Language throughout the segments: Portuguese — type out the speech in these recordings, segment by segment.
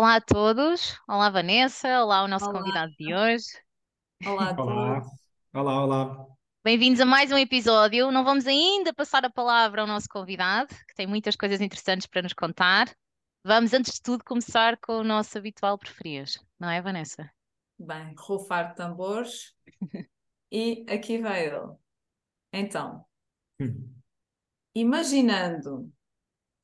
Olá a todos, olá Vanessa, olá o nosso Olá, convidado de hoje. olá a Olá, todos. olá, olá. Bem-vindos a mais um episódio. Não vamos ainda passar a palavra ao nosso convidado, que tem muitas coisas interessantes para nos contar. Vamos, antes de tudo, começar com o nosso habitual preferias, não é, Vanessa? Bem, rufar tambores e aqui vai ele. Então, Hum. imaginando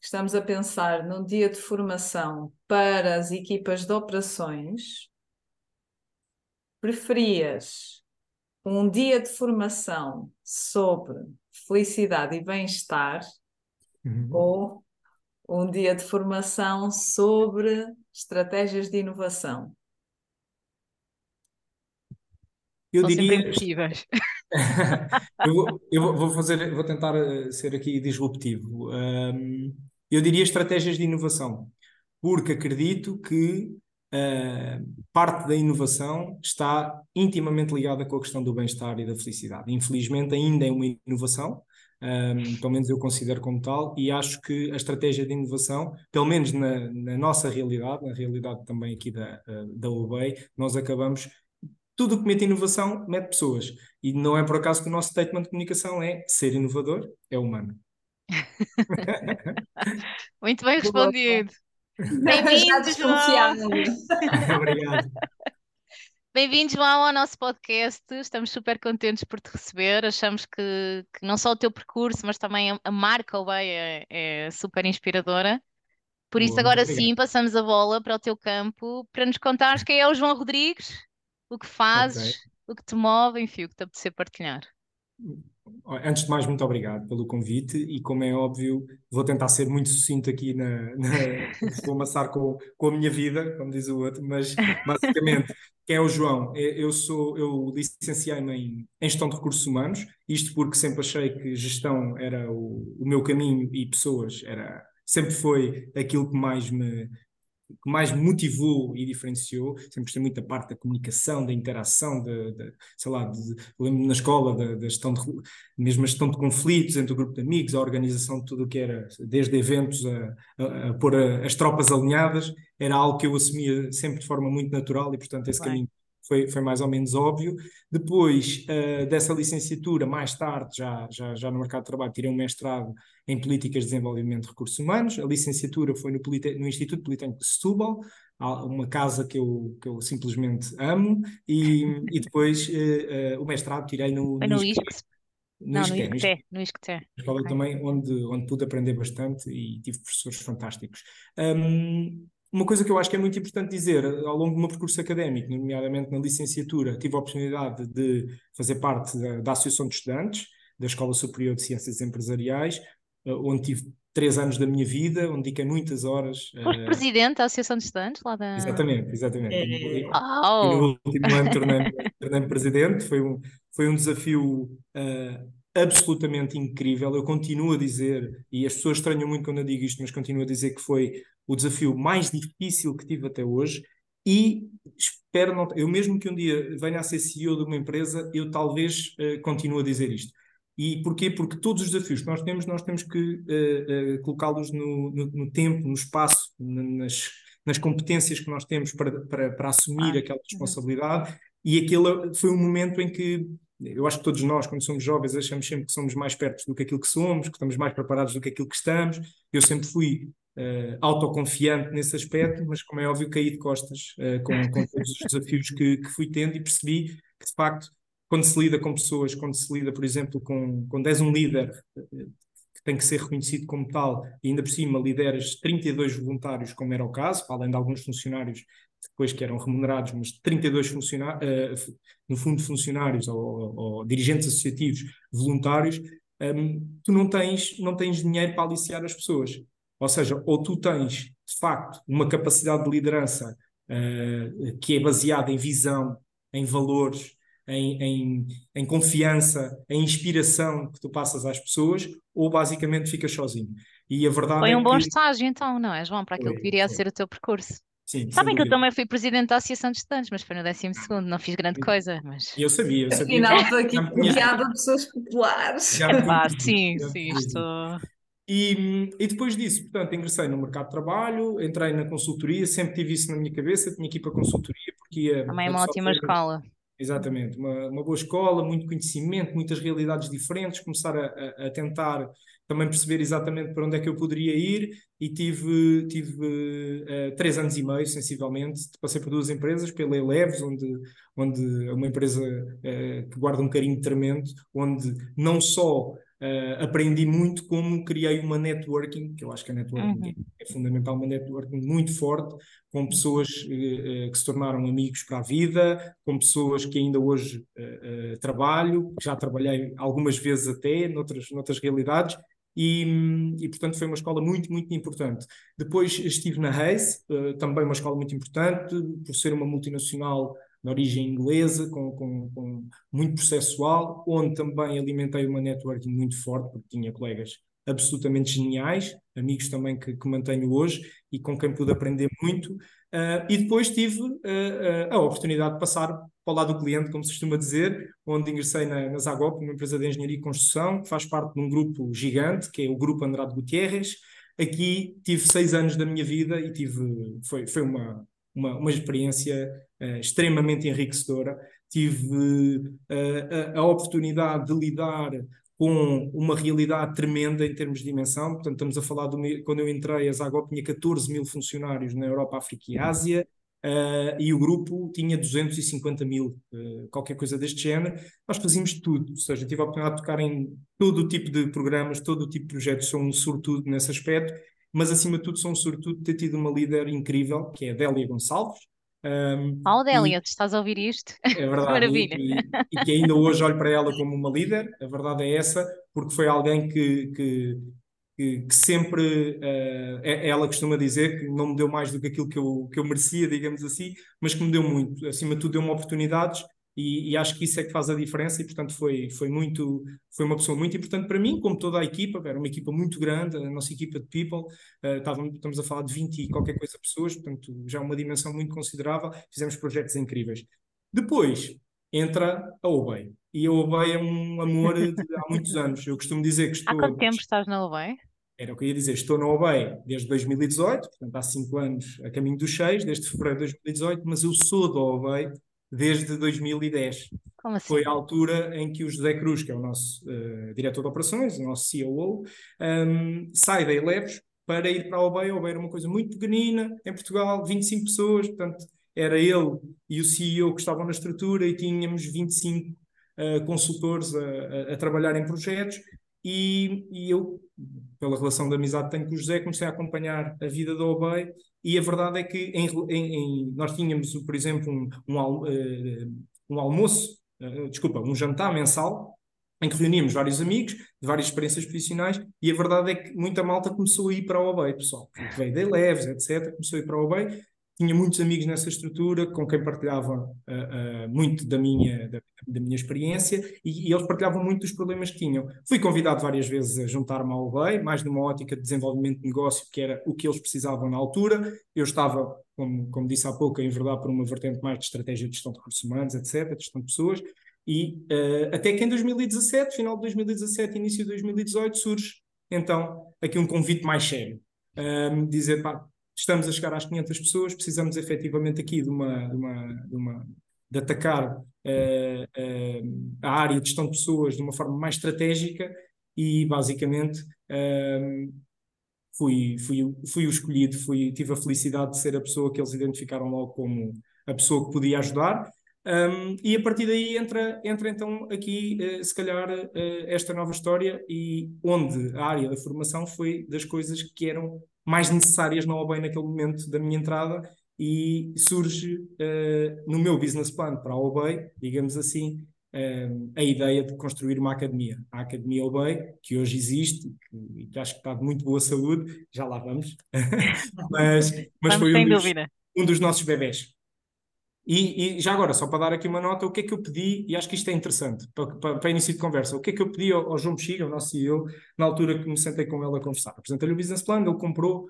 estamos a pensar num dia de formação para as equipas de operações, preferias um dia de formação sobre felicidade e bem-estar Uhum. ou um dia de formação sobre estratégias de inovação? Eu São diria, impossíveis. eu vou, eu vou- vou fazer, vou tentar eh, ser aqui disruptivo. Ahm, eu diria estratégias de inovação, porque acredito que ah, parte da inovação está intimamente ligada com a questão do bem-estar e da felicidade. Infelizmente, ainda é uma inovação, ahm, pelo menos eu considero como tal, e acho que a estratégia de inovação, pelo menos na, na nossa realidade, na realidade também aqui da, ah, da UBEI, nós acabamos tudo o que mete inovação mete pessoas. E não é por acaso que o nosso statement de comunicação é ser inovador é humano. Muito bem Boa. respondido. Já Bem-vindos, João. Obrigado. Bem-vindos, João, ao nosso podcast. Estamos super contentes por te receber. Achamos que, que não só o teu percurso, mas também a, a marca OBEI é, é super inspiradora. Por isso, agora obrigado. sim, passamos a bola para o teu campo para nos contares quem é o João Rodrigues, o que fazes, o que te move, enfim, o que te apetecer partilhar. Antes de mais, muito obrigado pelo convite e, como é óbvio, vou tentar ser muito sucinto aqui na, na vou amassar com, com a minha vida, como diz o outro, mas basicamente, quem é o João? Eu sou, eu licenciei-me em, em Gestão de Recursos Humanos, isto porque sempre achei que gestão era o, o meu caminho e pessoas era, sempre foi aquilo que mais me, que mais me motivou e diferenciou, sempre gostei muito da parte da comunicação, da interação, de, de- sei lá, de, lembro-me na escola da, da gestão de, mesmo a gestão de conflitos entre o grupo de amigos, a organização de tudo o que era, desde eventos a, a, a pôr a- as tropas alinhadas, era algo que eu assumia sempre de forma muito natural e, portanto, esse Bem. caminho foi, foi mais ou menos óbvio. Depois eh, dessa licenciatura, mais tarde, já, já, já no mercado de trabalho, tirei um mestrado em Políticas de Desenvolvimento de Recursos Humanos. A licenciatura foi no, Polite- no Instituto Politécnico de Setúbal, uma casa que eu, que eu simplesmente amo, e, e depois eh, eh, o mestrado tirei no, no no ISCTE, no ISCTE, no ISCTE, escola Ok. também onde, onde pude aprender bastante e tive professores fantásticos. Hum, uma coisa que eu acho que é muito importante dizer, ao longo do meu percurso académico, nomeadamente na licenciatura, tive a oportunidade de fazer parte da, da Associação de Estudantes, da Escola Superior de Ciências Empresariais, eh, onde tive três anos da minha vida, onde dediquei muitas horas. Foste eh, presidente da Associação de Estudantes lá da. exatamente, exatamente. É. E- e no último ano tornei-me tornei-me presidente, foi um, foi um desafio ah, absolutamente incrível. Eu continuo a dizer, e as pessoas estranham muito quando eu digo isto, mas continuo a dizer que foi o desafio mais difícil que tive até hoje. E espero não. Eu, mesmo que um dia venha a ser CEO de uma empresa, eu talvez ah, continue a dizer isto. E porquê? Porque todos os desafios que nós temos, nós temos que ah, ah, colocá-los no, no- no tempo, no espaço, na- nas, nas competências que nós temos para, para, para assumir Ah, aquela uhum. responsabilidade. E aquele foi um momento em que eu acho que todos nós, quando somos jovens, achamos sempre que somos mais perto do que aquilo que somos, que estamos mais preparados do que aquilo que estamos. Eu sempre fui eh, autoconfiante nesse aspecto, mas como é óbvio, caí de costas eh, com, com todos os desafios que, que fui tendo e percebi que, de facto, quando se lida com pessoas, quando se lida, por exemplo, com, quando és um líder eh, que tem que ser reconhecido como tal, e ainda por cima lideras 32 voluntários, como era o caso, além de alguns funcionários depois que eram remunerados, mas 32 funcionários, no fundo funcionários ou, ou- ou dirigentes associativos voluntários, hum, tu não tens, não tens dinheiro para aliciar as pessoas. Ou seja, ou tu tens, de facto, uma capacidade de liderança eh, que é baseada em visão, em valores, em, em, em confiança, em inspiração que tu passas às pessoas, ou basicamente ficas sozinho. E a verdade Foi é um bom que estágio, então, não é, João, para aquilo que foi, viria a foi. ser o teu percurso. Sim, Sabem que eu também fui presidente da Associação de Estudantes, mas foi no 12º, não fiz grande coisa, mas. E eu sabia, eu sabia. Afinal, estou aqui rodeada de pessoas populares. já dito, sim, sim, dito. E, e depois disso, portanto, ingressei no mercado de trabalho, entrei na consultoria, sempre tive isso na minha cabeça, tinha que ir para a consultoria, porque ia. Também é uma ótima escola. Exatamente, uma, uma boa escola, muito conhecimento, muitas realidades diferentes, começar a, a, a, tentar também perceber exatamente para onde é que eu poderia ir e tive, tive uh, três anos e meio, sensivelmente, passei por duas empresas, pela Eleves, onde, onde é uma empresa uh, que guarda um carinho tremendo, onde não só Uh, aprendi muito como criei uma networking, que eu acho que a networking uhum. é, fundamental, uma networking muito forte, com pessoas que se tornaram amigos para a vida, com pessoas que ainda hoje trabalho, já trabalhei algumas vezes até, noutras, noutras realidades, e, e, portanto foi uma escola muito, muito importante. Depois estive na Hayes, também uma escola muito importante, por ser uma multinacional de origem inglesa, com, com, com, muito processual, onde também alimentei uma networking muito forte, porque tinha colegas absolutamente geniais, amigos também que, que mantenho hoje e com quem pude aprender muito. Uh, e depois tive uh, uh, a oportunidade de passar para o lado do cliente, como se costuma dizer, onde ingressei na, na Zagop, uma empresa de engenharia e construção, que faz parte de um grupo gigante, que é o Grupo Andrade Gutierrez. Aqui tive seis anos da minha vida e tive, foi, foi uma, uma, uma experiência extremamente enriquecedora. Tive a, a, oportunidade de lidar com uma realidade tremenda em termos de dimensão. Portanto, estamos a falar de quando eu entrei, a Zagop tinha 14 mil funcionários na Europa, África e Ásia. Uh, e o grupo tinha 250 mil, uh, qualquer coisa deste género. Nós fazíamos tudo, ou seja, tive a oportunidade de tocar em todo o tipo de programas, todo o tipo de projetos, sou um sobretudo nesse aspecto mas acima de tudo são sobretudo ter tido uma líder incrível, que é a Délia Gonçalves. Um, oh, Délia, tu estás a ouvir isto? É verdade, Maravilha. E, e, que ainda hoje olho para ela como uma líder, a verdade é essa, porque foi alguém que, que, que, que sempre, uh, ela costuma dizer que não me deu mais do que aquilo que eu, que eu merecia, digamos assim, mas que me deu muito, acima de tudo deu-me oportunidades e, e, acho que isso é que faz a diferença e portanto foi, foi muito foi uma pessoa muito importante para mim, como toda a equipa, era uma equipa muito grande, a nossa equipa de people, uh, estávamos, estamos a falar de 20 e qualquer coisa pessoas, portanto já uma dimensão muito considerável, fizemos projetos incríveis. Depois entra a Obey, e a Obey é um amor de há muitos anos, eu costumo dizer que estou... Há quanto tempo estás na Obey? Era o que eu ia dizer, estou na OBEI desde 2018, portanto há 5 anos a caminho dos 6, desde fevereiro de 2018, mas eu sou da OBEI desde 2010. Como assim? Foi a altura em que o José Cruz, que é o nosso uh, diretor de operações, o nosso COO, um, ehm, sai da Eleves para ir para a OBEI. A OBEI era uma coisa muito pequenina, em Portugal, 25 pessoas, portanto, era ele e o CEO que estavam na estrutura e tínhamos 25 uh, eh, consultores a, a, a, trabalhar em projetos. E, e, eu, pela relação de amizade que tenho com o José, comecei a acompanhar a vida da OBEI e a verdade é que em, em, nós tínhamos, por exemplo, um, um, uh, um almoço, uh, desculpa, um jantar mensal, em que reuníamos vários amigos de várias experiências profissionais e a verdade é que muita malta começou a ir para o OBEI, pessoal, veio da Eleves, etc., começou a ir para o OBEI tinha muitos amigos nessa estrutura com quem partilhava uh, uh, muito da minha, da, da minha experiência e, e, eles partilhavam muito dos problemas que tinham. Fui convidado várias vezes a juntar-me ao UBEI, mais numa ótica de desenvolvimento de negócio, que era o que eles precisavam na altura. Eu estava, como, como disse há pouco, em verdade, por uma vertente mais de estratégia de gestão de recursos humanos, etc., de gestão de pessoas. E uh, até que em 2017, final de 2017, início de 2018, surge então aqui um convite mais sério. dizer, pá, estamos a chegar às 500 pessoas, precisamos efetivamente aqui de uma, de uma, de, uma, de atacar uh, uh, a área de gestão de pessoas de uma forma mais estratégica e basicamente uh, fui, fui, fui o escolhido, fui, tive a felicidade de ser a pessoa que eles identificaram logo como a pessoa que podia ajudar. Um, e a partir daí entra, entra então aqui, uh, se calhar, esta nova história, e onde a área da formação foi das coisas que eram mais necessárias na OBEI naquele momento da minha entrada e surge uh, no meu business plan para a OBEI, digamos assim, uh, a ideia de construir uma academia. A Academia OBEI, que hoje existe e que acho que está de muito boa saúde, já lá vamos, mas, mas foi um dos, um dos nossos bebés. E, e, já agora, só para dar aqui uma nota, o que é que eu pedi, e acho que isto é interessante para, para, para início de conversa, o que é que eu pedi ao, ao João Bexiga, o nosso CEO, na altura que me sentei com ele a conversar. Apresentei-lhe o business plan, ele comprou,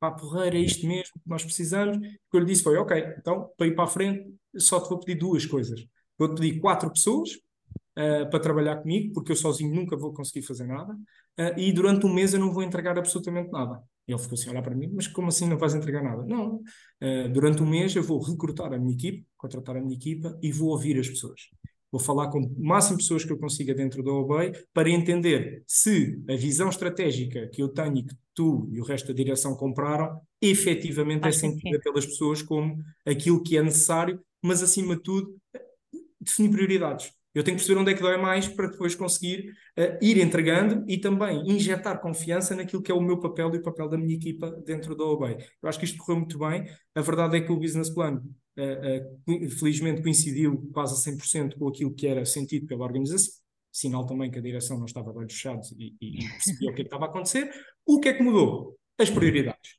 pá, porreira, é isto mesmo que nós precisamos. O que eu lhe disse foi, ok, então, para ir para a frente, só te vou pedir duas coisas. Vou-te pedir quatro pessoas uh, para trabalhar comigo, porque eu sozinho nunca vou conseguir fazer nada. uh, e durante um mês eu não vou entregar absolutamente nada. Ele ficou assim a olhar para mim, mas como assim não vais entregar nada? Não, uh, durante um mês eu vou recrutar a minha equipe, contratar a minha equipa e vou ouvir as pessoas. Vou falar com o máximo de pessoas que eu consiga dentro da OBEI para entender se a visão estratégica que eu tenho e que tu e o resto da direção compraram efetivamente é sentida pelas pessoas como aquilo que é necessário, mas acima de tudo definir prioridades. Eu tenho que perceber onde é que dói mais para depois conseguir uh, ir entregando e também injetar confiança naquilo que é o meu papel e o papel da minha equipa dentro da OBEI. Eu acho que isto correu muito bem. A verdade é que o business plan, uh, uh, felizmente, coincidiu quase a 100% com aquilo que era sentido pela organização. Sinal também que a direção não estava de olhos fechados e, e, percebia o que, é que estava a acontecer. O que é que mudou? As prioridades.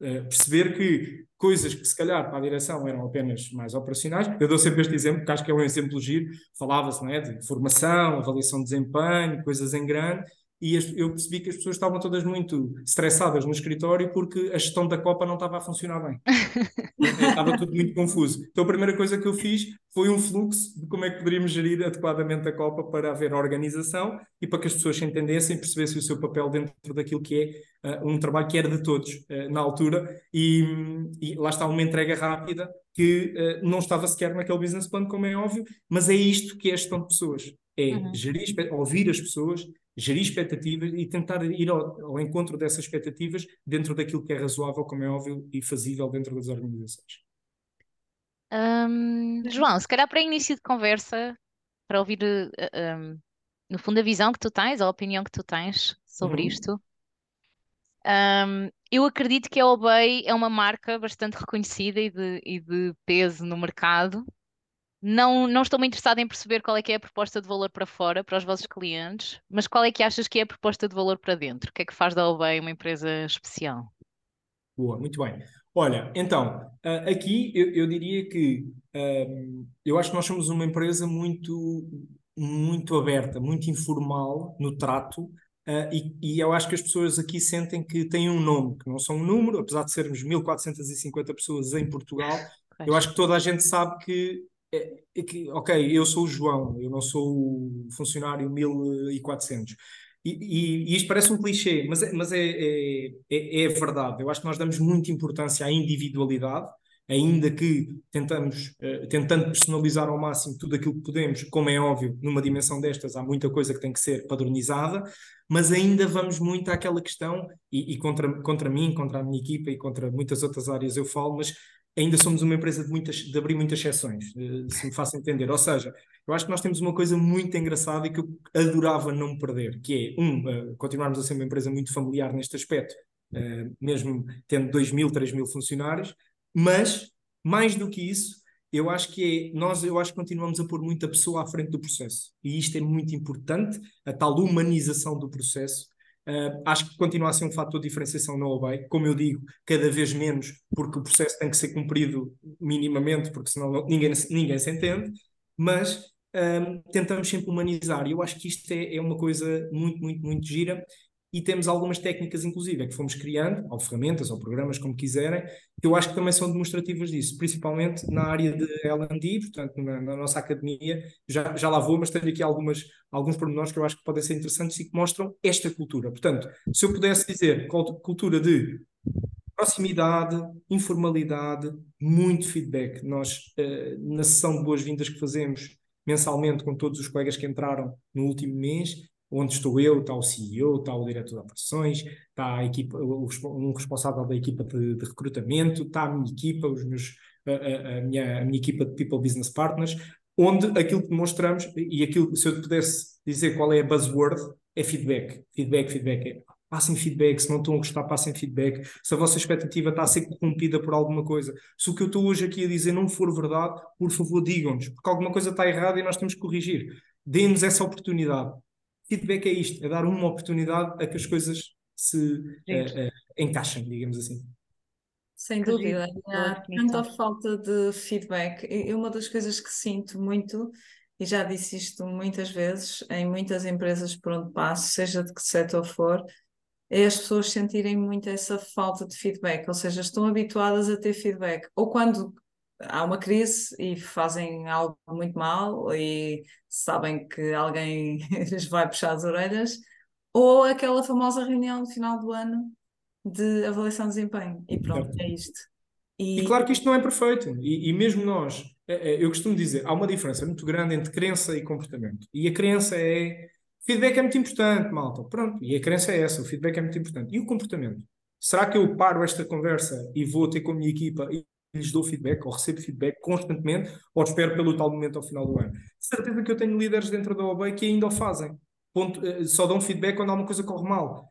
Uh, perceber que coisas que se calhar para a direção eram apenas mais operacionais, eu dou sempre este exemplo, porque acho que é um exemplo giro, falava-se é, de formação, avaliação de desempenho, coisas em grande, e eu percebi que as pessoas estavam todas muito estressadas no escritório porque a gestão da Copa não estava a funcionar bem. estava tudo muito confuso. Então a primeira coisa que eu fiz foi um fluxo de como é que poderíamos gerir adequadamente a Copa para haver organização e para que as pessoas se entendessem e percebessem o seu papel dentro daquilo que é uh, um trabalho que era de todos uh, na altura e, e, lá está uma entrega rápida que uh, não estava sequer naquele business plan, como é óbvio, mas é isto que é a gestão de pessoas. É uhum. gerir, ouvir as pessoas, gerir expectativas e tentar ir ao, ao, encontro dessas expectativas dentro daquilo que é razoável, como é óbvio, e fazível dentro das organizações. Um, João, se calhar para início de conversa, para ouvir uh, eh, um, no fundo a visão que tu tens, a opinião que tu tens sobre uhum. isto, um, eu acredito que a Obey é uma marca bastante reconhecida e de, e de peso no mercado não, não estou muito interessada em perceber qual é que é a proposta de valor para fora, para os vossos clientes, mas qual é que achas que é a proposta de valor para dentro? O que é que faz da Obey uma empresa especial? Boa, muito bem. Olha, então, aqui eu, eu diria que um, eu acho que nós somos uma empresa muito, muito aberta, muito informal no trato, uh, e, e, eu acho que as pessoas aqui sentem que têm um nome, que não são um número, apesar de sermos 1450 pessoas em Portugal, eu acho que toda a gente sabe que é, é que, ok, eu sou o João, eu não sou o funcionário 1400. E, e, e isto parece um clichê, mas, é, mas é, é, é, é, verdade. Eu acho que nós damos muita importância à individualidade, ainda que tentamos, uh, tentando personalizar ao máximo tudo aquilo que podemos, como é óbvio, numa dimensão destas há muita coisa que tem que ser padronizada, mas ainda vamos muito àquela questão, e, e contra, contra mim, contra a minha equipa e contra muitas outras áreas eu falo, mas ainda somos uma empresa de, muitas, de abrir muitas exceções, eh, se me faço entender. Ou seja, eu acho que nós temos uma coisa muito engraçada e que eu adorava não perder, que é, um, uh, continuarmos a ser uma empresa muito familiar neste aspecto, uh, mesmo tendo 2 mil, 3 mil funcionários, mas, mais do que isso, eu acho que é, nós eu acho que continuamos a pôr muita pessoa à frente do processo. E isto é muito importante, a tal humanização do processo, Uh, acho que continua a ser um fator de diferenciação na OBEI, como eu digo, cada vez menos, porque o processo tem que ser cumprido minimamente, porque senão ninguém, ninguém se entende, mas um, tentamos sempre humanizar. E eu acho que isto é, é uma coisa muito, muito, muito gira e temos algumas técnicas, inclusive, que fomos criando, ou ferramentas, ou programas, como quiserem, que eu acho que também são demonstrativas disso, principalmente na área de L&D, portanto, na, na, nossa academia, já, já lá vou, mas tenho aqui algumas, alguns pormenores que eu acho que podem ser interessantes e que mostram esta cultura. Portanto, se eu pudesse dizer cultura de proximidade, informalidade, muito feedback. Nós, uh, na sessão de boas-vindas que fazemos mensalmente com todos os colegas que entraram no último mês, onde estou eu, está o CEO, está o diretor de operações, está a equipa, um responsável da equipa de, de recrutamento, está a minha equipa, os meus, a, a, minha, a minha equipa de People Business Partners, onde aquilo que demonstramos, e aquilo, se eu te pudesse dizer qual é a buzzword, é feedback. Feedback, feedback. É, passem feedback, se não estão a gostar, passem feedback. Se a vossa expectativa está a ser corrompida por alguma coisa, se o que eu estou hoje aqui a dizer não for verdade, por favor digam-nos, porque alguma coisa está errada e nós temos que corrigir. Dê-nos essa oportunidade feedback é isto, é dar uma oportunidade a que as coisas se uh, uh, encaixem, digamos assim. Sem dúvida, há tanta falta de feedback. E uma das coisas que sinto muito, e já disse isto muitas vezes, em muitas empresas por onde passo, seja de que setor for, é as pessoas sentirem muito essa falta de feedback, ou seja, estão habituadas a ter feedback. Ou quando há uma crise e fazem algo muito mal e sabem que alguém lhes vai puxar as orelhas, ou aquela famosa reunião no final do ano de avaliação de desempenho. E pronto, é isto. E... e... claro que isto não é perfeito. E, e mesmo nós, é, é, eu costumo dizer, há uma diferença muito grande entre crença e comportamento. E a crença é. Feedback é muito importante, malta. Pronto. E a crença é essa, o feedback é muito importante. E o comportamento? Será que eu paro esta conversa e vou ter com a minha equipa e lhes dou feedback ou recebo feedback constantemente ou espero pelo tal momento ao final do ano? Certeza que eu tenho líderes dentro da OBEI que ainda o fazem. Ponto, eh, só dão feedback quando alguma coisa corre mal.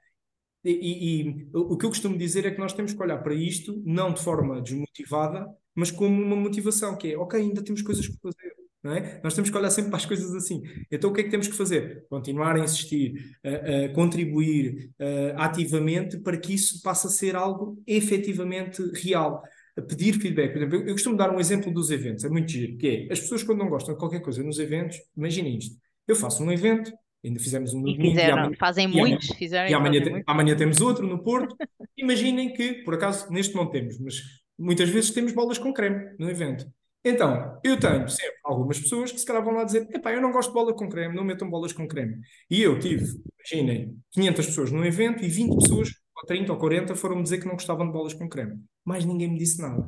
E, e, e, o que eu costumo dizer é que nós temos que olhar para isto não de forma desmotivada, mas como uma motivação, que é, ok, ainda temos coisas para fazer. Não é? Nós temos que olhar sempre para as coisas assim. Então, o que é que temos que fazer? Continuar a insistir, a, a contribuir a, ativamente para que isso passe a ser algo efetivamente real. A pedir feedback. Por exemplo, eu, eu costumo dar um exemplo dos eventos, é muito giro, que é as pessoas quando não gostam de qualquer coisa nos eventos, imaginem isto. Eu faço um evento, Ainda fizemos um no domingo. Fizeram, amanhã, fazem muitos, fizeram. E amanhã, amanhã temos outro no Porto. Imaginem que, por acaso, neste não temos, mas muitas vezes temos bolas com creme no evento. Então, eu tenho sempre algumas pessoas que se calhar vão lá dizer: epá, eu não gosto de bola com creme, não metam bolas com creme. E eu tive, imaginem, 500 pessoas num evento e 20 pessoas, ou 30 ou 40, foram-me dizer que não gostavam de bolas com creme. Mas ninguém me disse nada.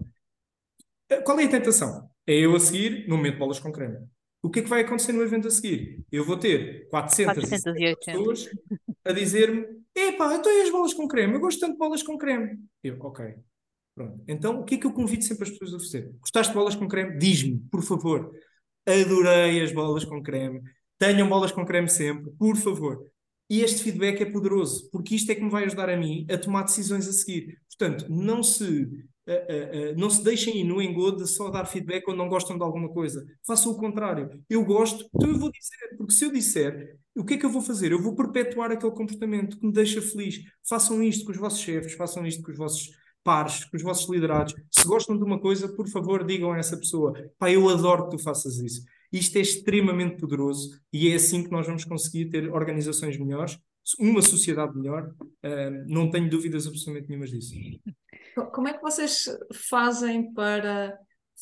Qual é a tentação? É eu a seguir, não meto bolas com creme o que é que vai acontecer no evento a seguir? Eu vou ter 480 pessoas a dizer-me: epá, então e as bolas com creme? Eu gosto tanto de bolas com creme. Eu, ok. Pronto. Então, o que é que eu convido sempre as pessoas a fazer? Gostaste de bolas com creme? Diz-me, por favor. Adorei as bolas com creme. Tenham bolas com creme sempre, por favor. E este feedback é poderoso, porque isto é que me vai ajudar a mim a tomar decisões a seguir. Portanto, não se Uh, uh, não se deixem ir no engodo de só dar feedback quando não gostam de alguma coisa. Façam o contrário. Eu gosto, então eu vou dizer, porque se eu disser, o que é que eu vou fazer? Eu vou perpetuar aquele comportamento que me deixa feliz. Façam isto com os vossos chefes, façam isto com os vossos pares, com os vossos liderados. Se gostam de uma coisa, por favor, digam a essa pessoa: pá, eu adoro que tu faças isso. Isto é extremamente poderoso e é assim que nós vamos conseguir ter organizações melhores, uma sociedade melhor. Uh, não tenho dúvidas absolutamente nenhumas disso. Como é que vocês fazem para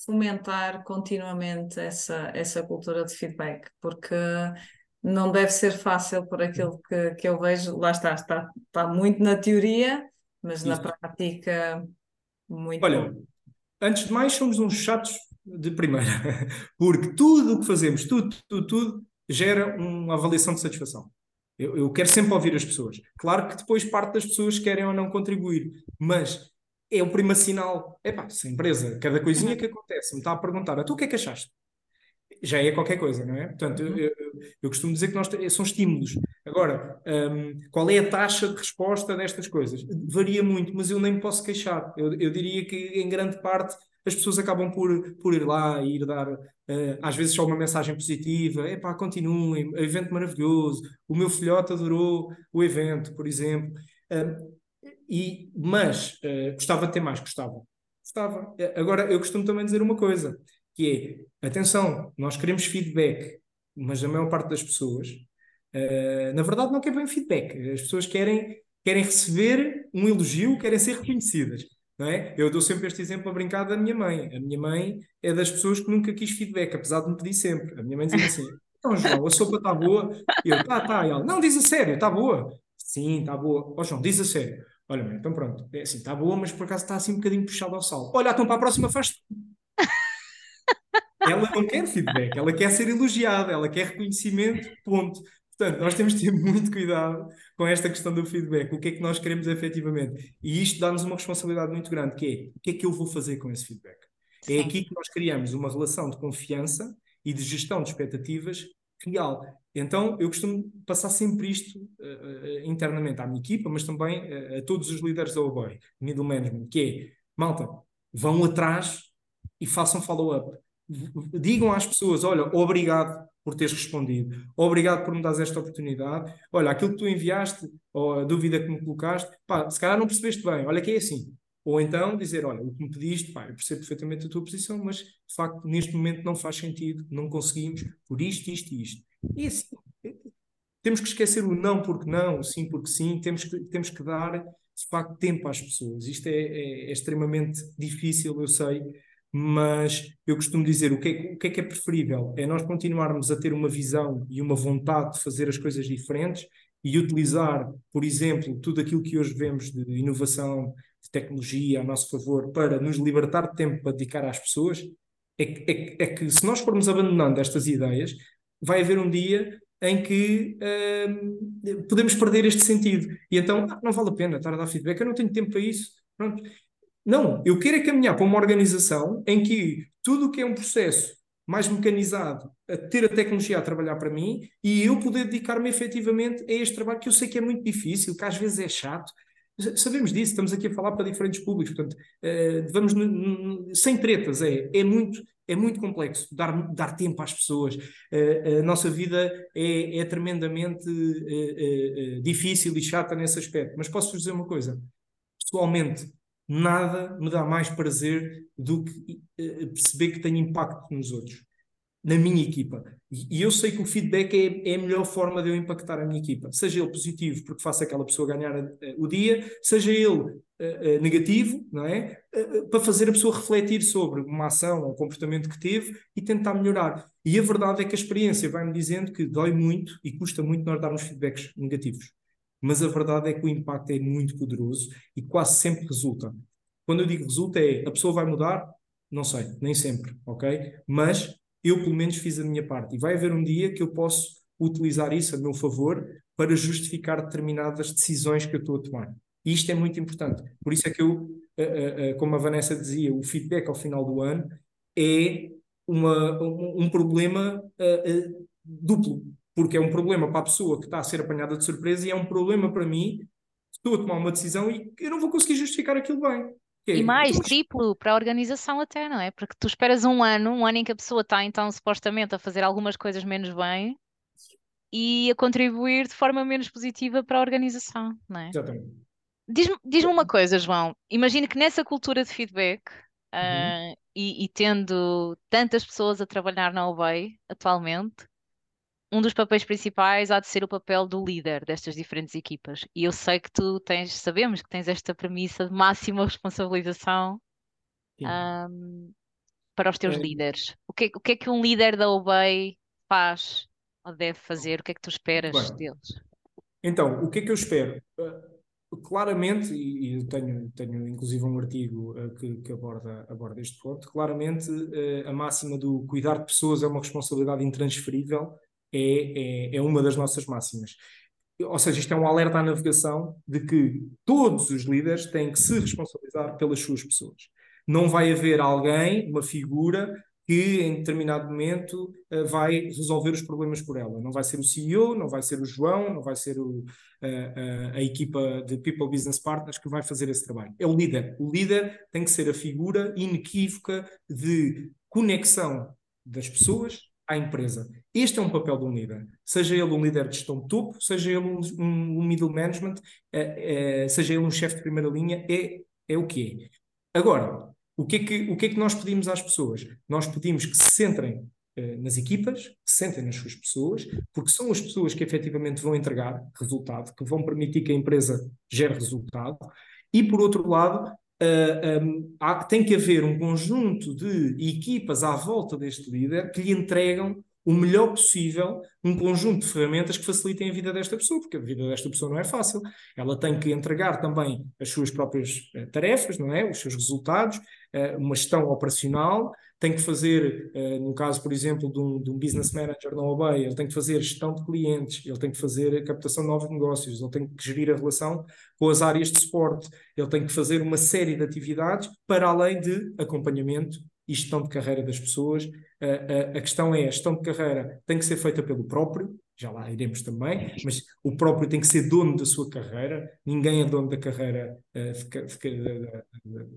fomentar continuamente essa, essa cultura de feedback? Porque não deve ser fácil por aquilo que, que eu vejo, lá está, está, está muito na teoria, mas Isso. na prática muito. Olha, antes de mais, somos uns chatos de primeira, porque tudo o que fazemos, tudo, tudo, tudo, gera uma avaliação de satisfação. Eu, eu, quero sempre ouvir as pessoas. Claro que depois parte das pessoas querem ou não contribuir, mas é o primeiro sinal. Epá, se a empresa, cada coisinha que acontece, me está a perguntar, tu o que é que achaste? Já é qualquer coisa, não é? Portanto, eu, uhum. eu, eu costumo dizer que nós são estímulos. Agora, um, qual é a taxa de resposta destas coisas? Varia muito, mas eu nem posso queixar. Eu, eu diria que, em grande parte, as pessoas acabam por, por ir lá e ir dar, uh, às vezes, só uma mensagem positiva: epá, continuem, evento maravilhoso, o meu filhote adorou o evento, por exemplo. Uh, e, mas uh, gostava de ter mais, gostava. Gostava. Agora, eu costumo também dizer uma coisa, que é, atenção, nós queremos feedback, mas a maior parte das pessoas, uh, na verdade, não quer bem feedback. As pessoas querem, querem receber um elogio, querem ser reconhecidas. Não é? Eu dou sempre este exemplo a brincar da minha mãe. A minha mãe é das pessoas que nunca quis feedback, apesar de me pedir sempre. A minha mãe dizia assim: Então, João, a sopa está boa? Eu, tá, tá. E ela, não, diz a sério, está boa. Sim, está boa. Ó, João, diz a sério. Olha, então pronto, é assim, está boa, mas por acaso está assim um bocadinho puxado ao sal. Olha, então para a próxima faz. ela não quer feedback, ela quer ser elogiada, ela quer reconhecimento, ponto. Portanto, nós temos de ter muito cuidado com esta questão do feedback, o que é que nós queremos efetivamente. E isto dá-nos uma responsabilidade muito grande, que é o que é que eu vou fazer com esse feedback. É Sim. É aqui que nós criamos uma relação de confiança e de gestão de expectativas real. Então, eu costumo passar sempre isto uh, internamente à minha equipa, mas também uh, a todos os líderes da OBOI, middle management, que é, malta, vão atrás e façam follow-up. Digam às pessoas, olha, obrigado por teres respondido, obrigado por me dares esta oportunidade, olha, aquilo que tu enviaste, ou a dúvida que me colocaste, pá, se calhar não percebeste bem, olha que é assim. Ou então dizer, olha, o que me pediste, pá, eu percebo perfeitamente a tua posição, mas de facto neste momento não faz sentido, não conseguimos, por isto, isto e isto. E assim, temos que esquecer o não porque não, o sim porque sim, temos que, temos que dar de facto tempo às pessoas. Isto é, é, é extremamente difícil, eu sei, mas eu costumo dizer o que, é, o que é que é preferível? É nós continuarmos a ter uma visão e uma vontade de fazer as coisas diferentes e utilizar, por exemplo, tudo aquilo que hoje vemos de inovação, de tecnologia a nosso favor para nos libertar de tempo para dedicar às pessoas, é, é, é que se nós formos abandonando estas ideias, vai haver um dia em que uh, podemos perder este sentido. E então, ah, não vale a pena estar a dar feedback, eu não tenho tempo para isso. Pronto. Não, eu quero é caminhar para uma organização em que tudo o que é um processo mais mecanizado, a ter a tecnologia a trabalhar para mim e eu poder dedicar-me efetivamente a este trabalho que eu sei que é muito difícil, que às vezes é chato. Sabemos disso, estamos aqui a falar para diferentes públicos, portanto, uh, vamos sem tretas, é, é muito é muito complexo dar, dar tempo às pessoas. Uh, a nossa vida é, é tremendamente uh, difícil e chata nesse aspecto. Mas posso-vos dizer uma coisa: pessoalmente, nada me dá mais prazer do que perceber que tenho impacto nos outros na minha equipa. E, eu sei que o feedback é, é, a melhor forma de eu impactar a minha equipa. Seja ele positivo, porque faça aquela pessoa ganhar uh, o dia, seja ele uh, negativo, não é? para fazer a pessoa refletir sobre uma ação ou um comportamento que teve e tentar melhorar. E a verdade é que a experiência vai-me dizendo que dói muito e custa muito nós darmos feedbacks negativos. Mas a verdade é que o impacto é muito poderoso e quase sempre resulta. Quando eu digo resulta, é a pessoa vai mudar? Não sei, nem sempre, ok? Mas eu pelo menos fiz a minha parte. E vai haver um dia que eu posso utilizar isso a meu favor para justificar determinadas decisões que eu estou a tomar. E isto é muito importante. Por isso é que eu, como a Vanessa dizia, o feedback ao final do ano é uma, um, problema duplo. Porque é um problema para a pessoa que está a ser apanhada de surpresa e é um problema para mim. Estou a tomar uma decisão e eu não vou conseguir justificar aquilo bem. E mais, então, triplo para a organização até, não é? Porque tu esperas um ano, um ano em que a pessoa está então supostamente a fazer algumas coisas menos bem e a contribuir de forma menos positiva para a organização, não é? Exatamente. Diz-me diz uma coisa, João. Imagina que nessa cultura de feedback uhum. uh, e, e, tendo tantas pessoas a trabalhar na OBEI atualmente, um dos papéis principais há de ser o papel do líder destas diferentes equipas. E eu sei que tu tens, sabemos que tens esta premissa de máxima responsabilização um, para os teus é. líderes. O que, o que é que um líder da OBEI faz ou deve fazer? O que é que tu esperas deles? Então, o que é que eu espero? Uh, claramente, e, eu tenho, tenho inclusive um artigo uh, que, que, aborda, aborda este ponto, claramente uh, a máxima do cuidar de pessoas é uma responsabilidade intransferível é, é, é uma das nossas máximas. Ou seja, isto é um alerta à navegação de que todos os líderes têm que se responsabilizar pelas suas pessoas. Não vai haver alguém, uma figura, que em determinado momento uh, vai resolver os problemas por ela. Não vai ser o CEO, não vai ser o João, não vai ser o, uh, uh, a equipa de People Business Partners que vai fazer esse trabalho. É o líder. O líder tem que ser a figura inequívoca de conexão das pessoas à empresa. Este é um papel de um líder. Seja ele um líder de gestão de topo, seja ele um, um, middle management, é, é, seja ele um chefe de primeira linha, é, é o que é. Agora, o que é que, o que é que nós pedimos às pessoas? Nós pedimos que se centrem eh, nas equipas, que se sentem nas suas pessoas, porque são as pessoas que efetivamente vão entregar resultado, que vão permitir que a empresa gere resultado. E, por outro lado, uh, ah, um, há, tem que haver um conjunto de equipas à volta deste líder que lhe entregam o melhor possível um conjunto de ferramentas que facilitem a vida desta pessoa, porque a vida desta pessoa não é fácil. Ela tem que entregar também as suas próprias uh, tarefas, não é? Os seus resultados, uh, uma gestão operacional, tem que fazer, uh, no caso, por exemplo, de um, de um, business manager na OBEI, ele tem que fazer gestão de clientes, ele tem que fazer a captação de novos negócios, ele tem que gerir a relação com as áreas de suporte, ele tem que fazer uma série de atividades para além de acompanhamento e gestão de carreira das pessoas. Uh, uh, a questão é, a gestão de carreira tem que ser feita pelo próprio, já lá iremos também, mas o próprio tem que ser dono da sua carreira, ninguém é dono da carreira da,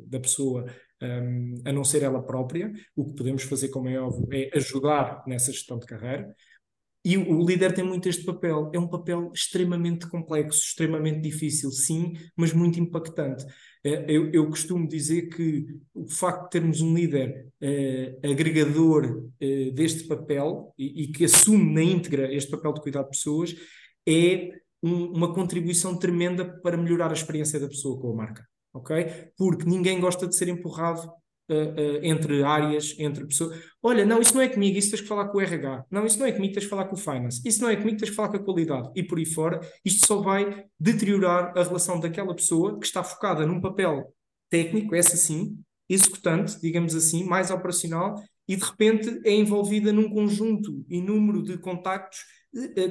da pessoa um, a não ser ela própria. O que podemos fazer, como é óbvio, é ajudar nessa gestão de carreira. E o líder tem muito este papel. É um papel extremamente complexo, extremamente difícil, sim, mas muito impactante. Uh, eu, eu, costumo dizer que o facto de termos um líder uh, agregador uh, deste papel e, e, que assume na íntegra este papel de cuidar de pessoas é um, uma contribuição tremenda para melhorar a experiência da pessoa com a marca ok? Porque ninguém gosta de ser empurrado uh, entre áreas, entre pessoas. Olha, não, isso não é comigo, isso tens que falar com o RH. Não, isso não é comigo, tens que falar com o finance. Isso não é comigo, tens que falar com a qualidade. E por aí fora, isto só vai deteriorar a relação daquela pessoa que está focada num papel técnico, essa sim, executante, digamos assim, mais operacional, e de repente é envolvida num conjunto e número de contactos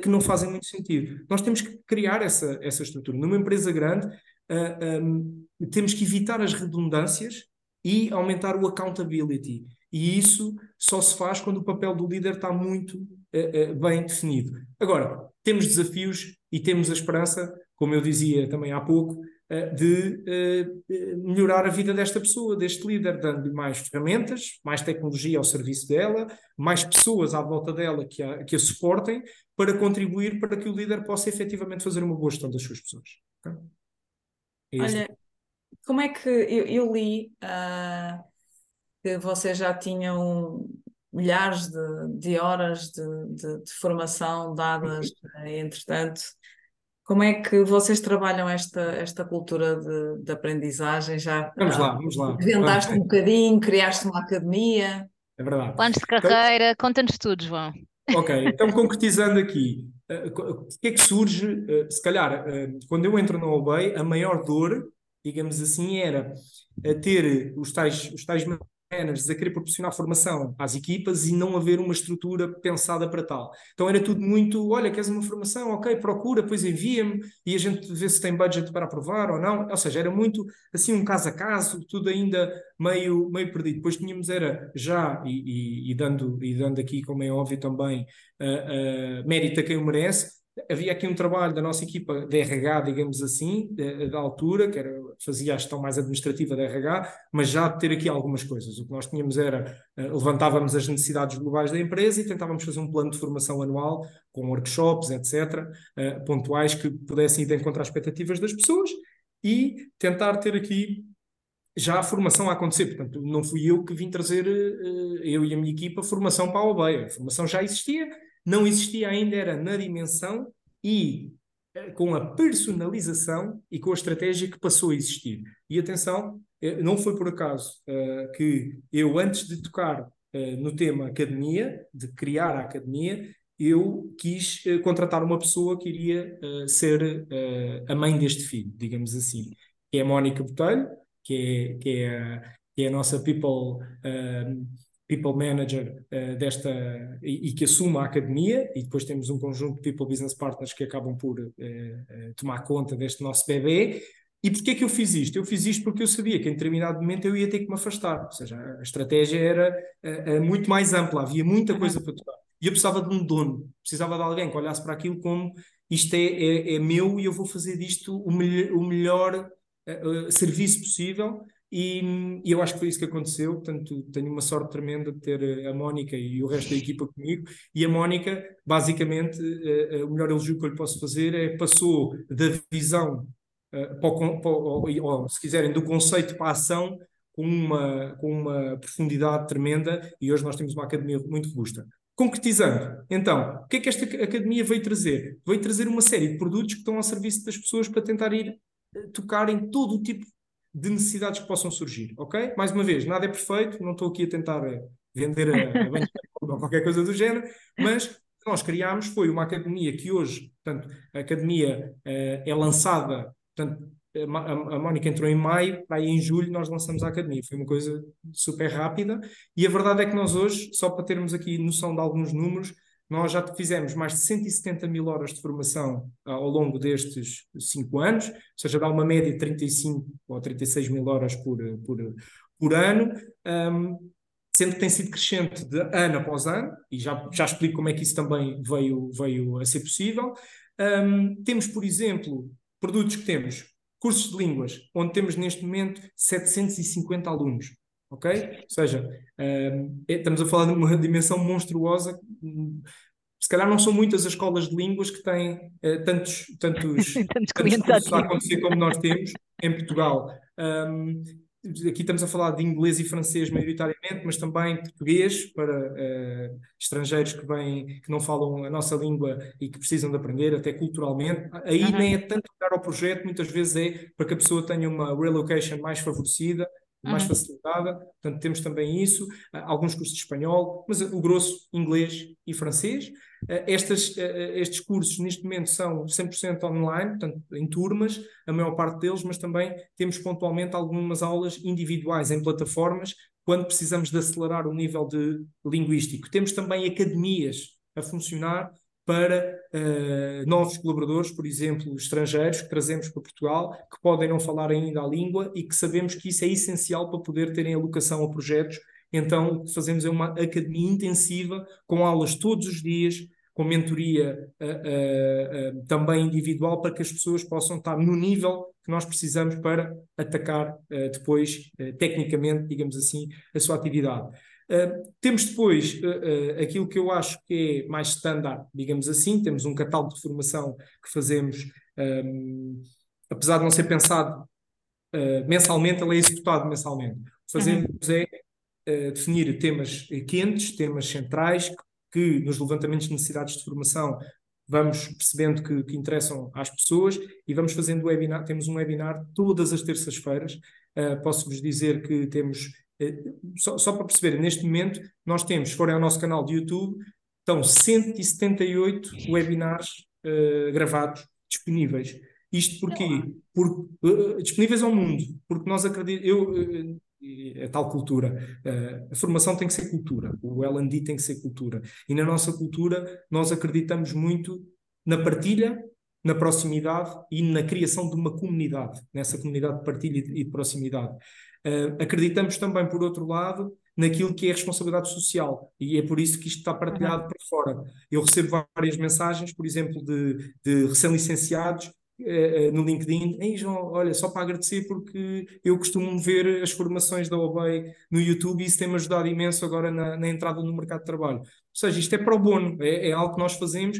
que não fazem muito sentido. Nós temos que criar essa, essa estrutura. Numa empresa grande, uh, um, temos que evitar as redundâncias e aumentar o accountability. E isso só se faz quando o papel do líder está muito uh, uh, bem definido. Agora, temos desafios e temos a esperança, como eu dizia também há pouco, uh, de melhorar a vida desta pessoa, deste líder, dando-lhe mais ferramentas, mais tecnologia ao serviço dela, mais pessoas à volta dela que a, que a suportem, para contribuir para que o líder possa efetivamente fazer uma boa gestão das suas pessoas. Okay? É Olha, como é que eu, eu li uh, que vocês já tinham milhares de, de horas de, de, de, formação dadas, eh, entretanto, como é que vocês trabalham esta, esta cultura de, de aprendizagem? Já vamos lá, vamos lá. Inventaste um bocadinho, criaste uma academia. É verdade. Planos de carreira, então, conta-nos tudo, João. Ok, então concretizando aqui, uh, o que é que surge? Uh, se calhar, uh, quando eu entro na OBEI, a maior dor, digamos assim, era ter os tais, os tais managers a querer proporcionar formação às equipas e não haver uma estrutura pensada para tal. Então era tudo muito, olha, queres uma formação? Ok, procura, depois envia-me e a gente vê se tem budget para aprovar ou não. Ou seja, era muito assim um caso a caso, tudo ainda meio, meio perdido. Depois tínhamos era já, e, e, e dando, e dando aqui, como é óbvio também, uh, uh, mérito a quem o merece, havia aqui um trabalho da nossa equipa de RH, digamos assim, da altura, que era, fazia a gestão mais administrativa da RH, mas já de ter aqui algumas coisas. O que nós tínhamos era, uh, levantávamos as necessidades globais da empresa e tentávamos fazer um plano de formação anual, com workshops, etc., eh, pontuais que pudessem ir de encontro às expectativas das pessoas e tentar ter aqui já a formação a acontecer. Portanto, não fui eu que vim trazer, uh, eu e a minha equipa, formação para a OBEA. A formação já existia, não existia ainda era na dimensão e eh, com a personalização e com a estratégia que passou a existir. E atenção, eh, não foi por acaso uh, que eu, antes de tocar uh, no tema academia, de criar a academia, eu quis uh, contratar uma pessoa que iria ser a mãe deste filho, digamos assim, que é a Mónica Botelho, que é, que é, que é a nossa people people manager uh, desta e, e, que assuma a academia e depois temos um conjunto de people business partners que acabam por uh, uh, tomar conta deste nosso bebê. E porquê que eu fiz isto? Eu fiz isto porque eu sabia que em determinado momento eu ia ter que me afastar, ou seja, a estratégia era muito mais ampla, havia muita coisa para tocar. E eu precisava de um dono, precisava de alguém que olhasse para aquilo como isto é, é, é meu e eu vou fazer disto o, melhor, o melhor serviço possível e, e, eu acho que foi isso que aconteceu. Portanto, tenho uma sorte tremenda de ter eh, a Mónica e o resto da equipa comigo. E a Mónica, basicamente, uh, uh, o melhor elogio que eu lhe posso fazer é passou da visão, uh, para o, para o, ou, se quiserem, do conceito para a ação com uma, com uma profundidade tremenda. E hoje nós temos uma academia muito robusta. Concretizando, então, o que é que esta academia veio trazer? Veio trazer uma série de produtos que estão ao serviço das pessoas para tentar ir tocar em todo o tipo de necessidades que possam surgir, ok? Mais uma vez, nada é perfeito, não estou aqui a tentar eh, vender a, a ou qualquer coisa do género, mas nós criámos foi uma academia que hoje, portanto, a academia uh, é lançada, portanto, a, a Mónica entrou em maio, aí em julho nós lançamos a academia, foi uma coisa super rápida, e a verdade é que nós hoje, só para termos aqui noção de alguns números, nós já fizemos mais de 170 mil horas de formação ah, ao longo destes cinco anos, ou seja, dá uma média de 35 ou 36 mil horas por, por, por ano, um, sendo que tem sido crescente de ano após ano, e já, já explico como é que isso também veio, veio a ser possível. Um, temos, por exemplo, produtos que temos, cursos de línguas, onde temos neste momento 750 alunos. Ok? Ou seja, um, estamos a falar de uma dimensão monstruosa se calhar não são muitas as escolas de línguas que têm uh, tantos, tantos, tantos cursos a acontecer como nós temos em Portugal. Um, aqui estamos a falar de inglês e francês maioritariamente, mas também português para uh, estrangeiros que vêm, que não falam a nossa língua e que precisam de aprender, até culturalmente. Aí uhum. nem é tanto dar ao projeto, muitas vezes é para que a pessoa tenha uma relocation mais favorecida mais uhum. facilitada, portanto temos também isso, alguns cursos de espanhol, mas o grosso inglês e francês. Estas, estes cursos neste momento são 100% online, portanto em turmas, a maior parte deles, mas também temos pontualmente algumas aulas individuais em plataformas quando precisamos de acelerar o nível de linguístico. Temos também academias a funcionar para uh, novos colaboradores, por exemplo, estrangeiros que trazemos para Portugal, que podem não falar ainda a língua e que sabemos que isso é essencial para poder terem alocação a projetos. Então, fazemos uma academia intensiva com aulas todos os dias, com mentoria uh, uh, também individual, para que as pessoas possam estar no nível que nós precisamos para atacar depois, tecnicamente, digamos assim, a sua atividade. Uh, temos depois uh, uh, aquilo que eu acho que é mais standard, digamos assim, temos um catálogo de formação que fazemos, um, apesar de não ser pensado mensalmente, ele é executado mensalmente. O que fazemos uhum. é definir temas quentes, temas centrais, que, que, nos levantamentos de necessidades de formação vamos percebendo que, que interessam às pessoas e vamos fazendo webinar, temos um webinar todas as terças-feiras. Posso-vos dizer que temos eh, só, só para perceber, neste momento, nós temos, se forem ao nosso canal de YouTube, estão 178 webinars uh, gravados disponíveis. Isto porquê? Por, uh, disponíveis ao mundo, porque nós acreditamos, eu, uh, a tal cultura, a formação tem que ser cultura, o L&D tem que ser cultura, e na nossa cultura nós acreditamos muito na partilha, na proximidade e na criação de uma comunidade, nessa comunidade de partilha e de proximidade. Uh, acreditamos também, por outro lado, naquilo que é responsabilidade social e é por isso que isto está partilhado uhum. por fora. Eu recebo várias mensagens, por exemplo, de, de recém-licenciados uh, uh, no LinkedIn. Ei, João, olha, só para agradecer porque eu costumo ver as formações da OBEI no YouTube e isso tem-me ajudado imenso agora na, na, entrada no mercado de trabalho. Ou seja, isto é para o bono, é, é algo que nós fazemos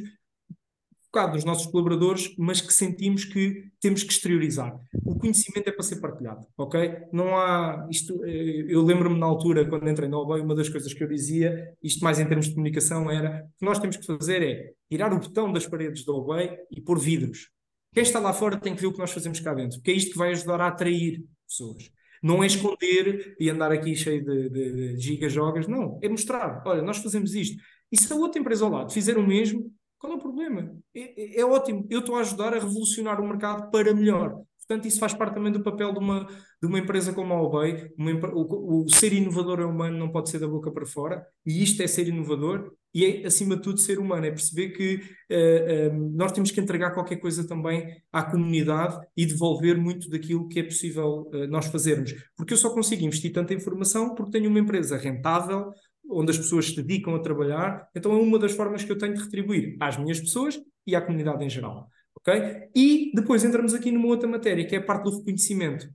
focado nos nossos colaboradores, mas que sentimos que temos que exteriorizar. O conhecimento é para ser partilhado, ok? Não há isto. Eh, eu lembro-me na altura, quando entrei na OBEI, uma das coisas que eu dizia, isto mais em termos de comunicação, era o que nós temos que fazer é tirar o botão das paredes da OBEI e pôr vidros. Quem está lá fora tem que ver o que nós fazemos cá dentro, porque é isto que vai ajudar a atrair pessoas. Não é esconder e andar aqui cheio de, de, de não. É mostrar, olha, nós fazemos isto. E se a outra empresa ao lado fizer o mesmo, qual é o problema? É, é, é ótimo. Eu estou a ajudar a revolucionar o mercado para melhor. Portanto, isso faz parte também do papel de uma, de uma empresa como a Obey. O, o, ser inovador é humano, não pode ser da boca para fora, e isto é ser inovador, e é, acima de tudo, ser humano. É perceber que uh, uh, nós temos que entregar qualquer coisa também à comunidade e devolver muito daquilo que é possível uh, nós fazermos. Porque eu só consigo investir tanta informação porque tenho uma empresa rentável, onde as pessoas se dedicam a trabalhar, então é uma das formas que eu tenho de retribuir às minhas pessoas e à comunidade em geral. Ok? E depois entramos aqui numa outra matéria, que é a parte do reconhecimento.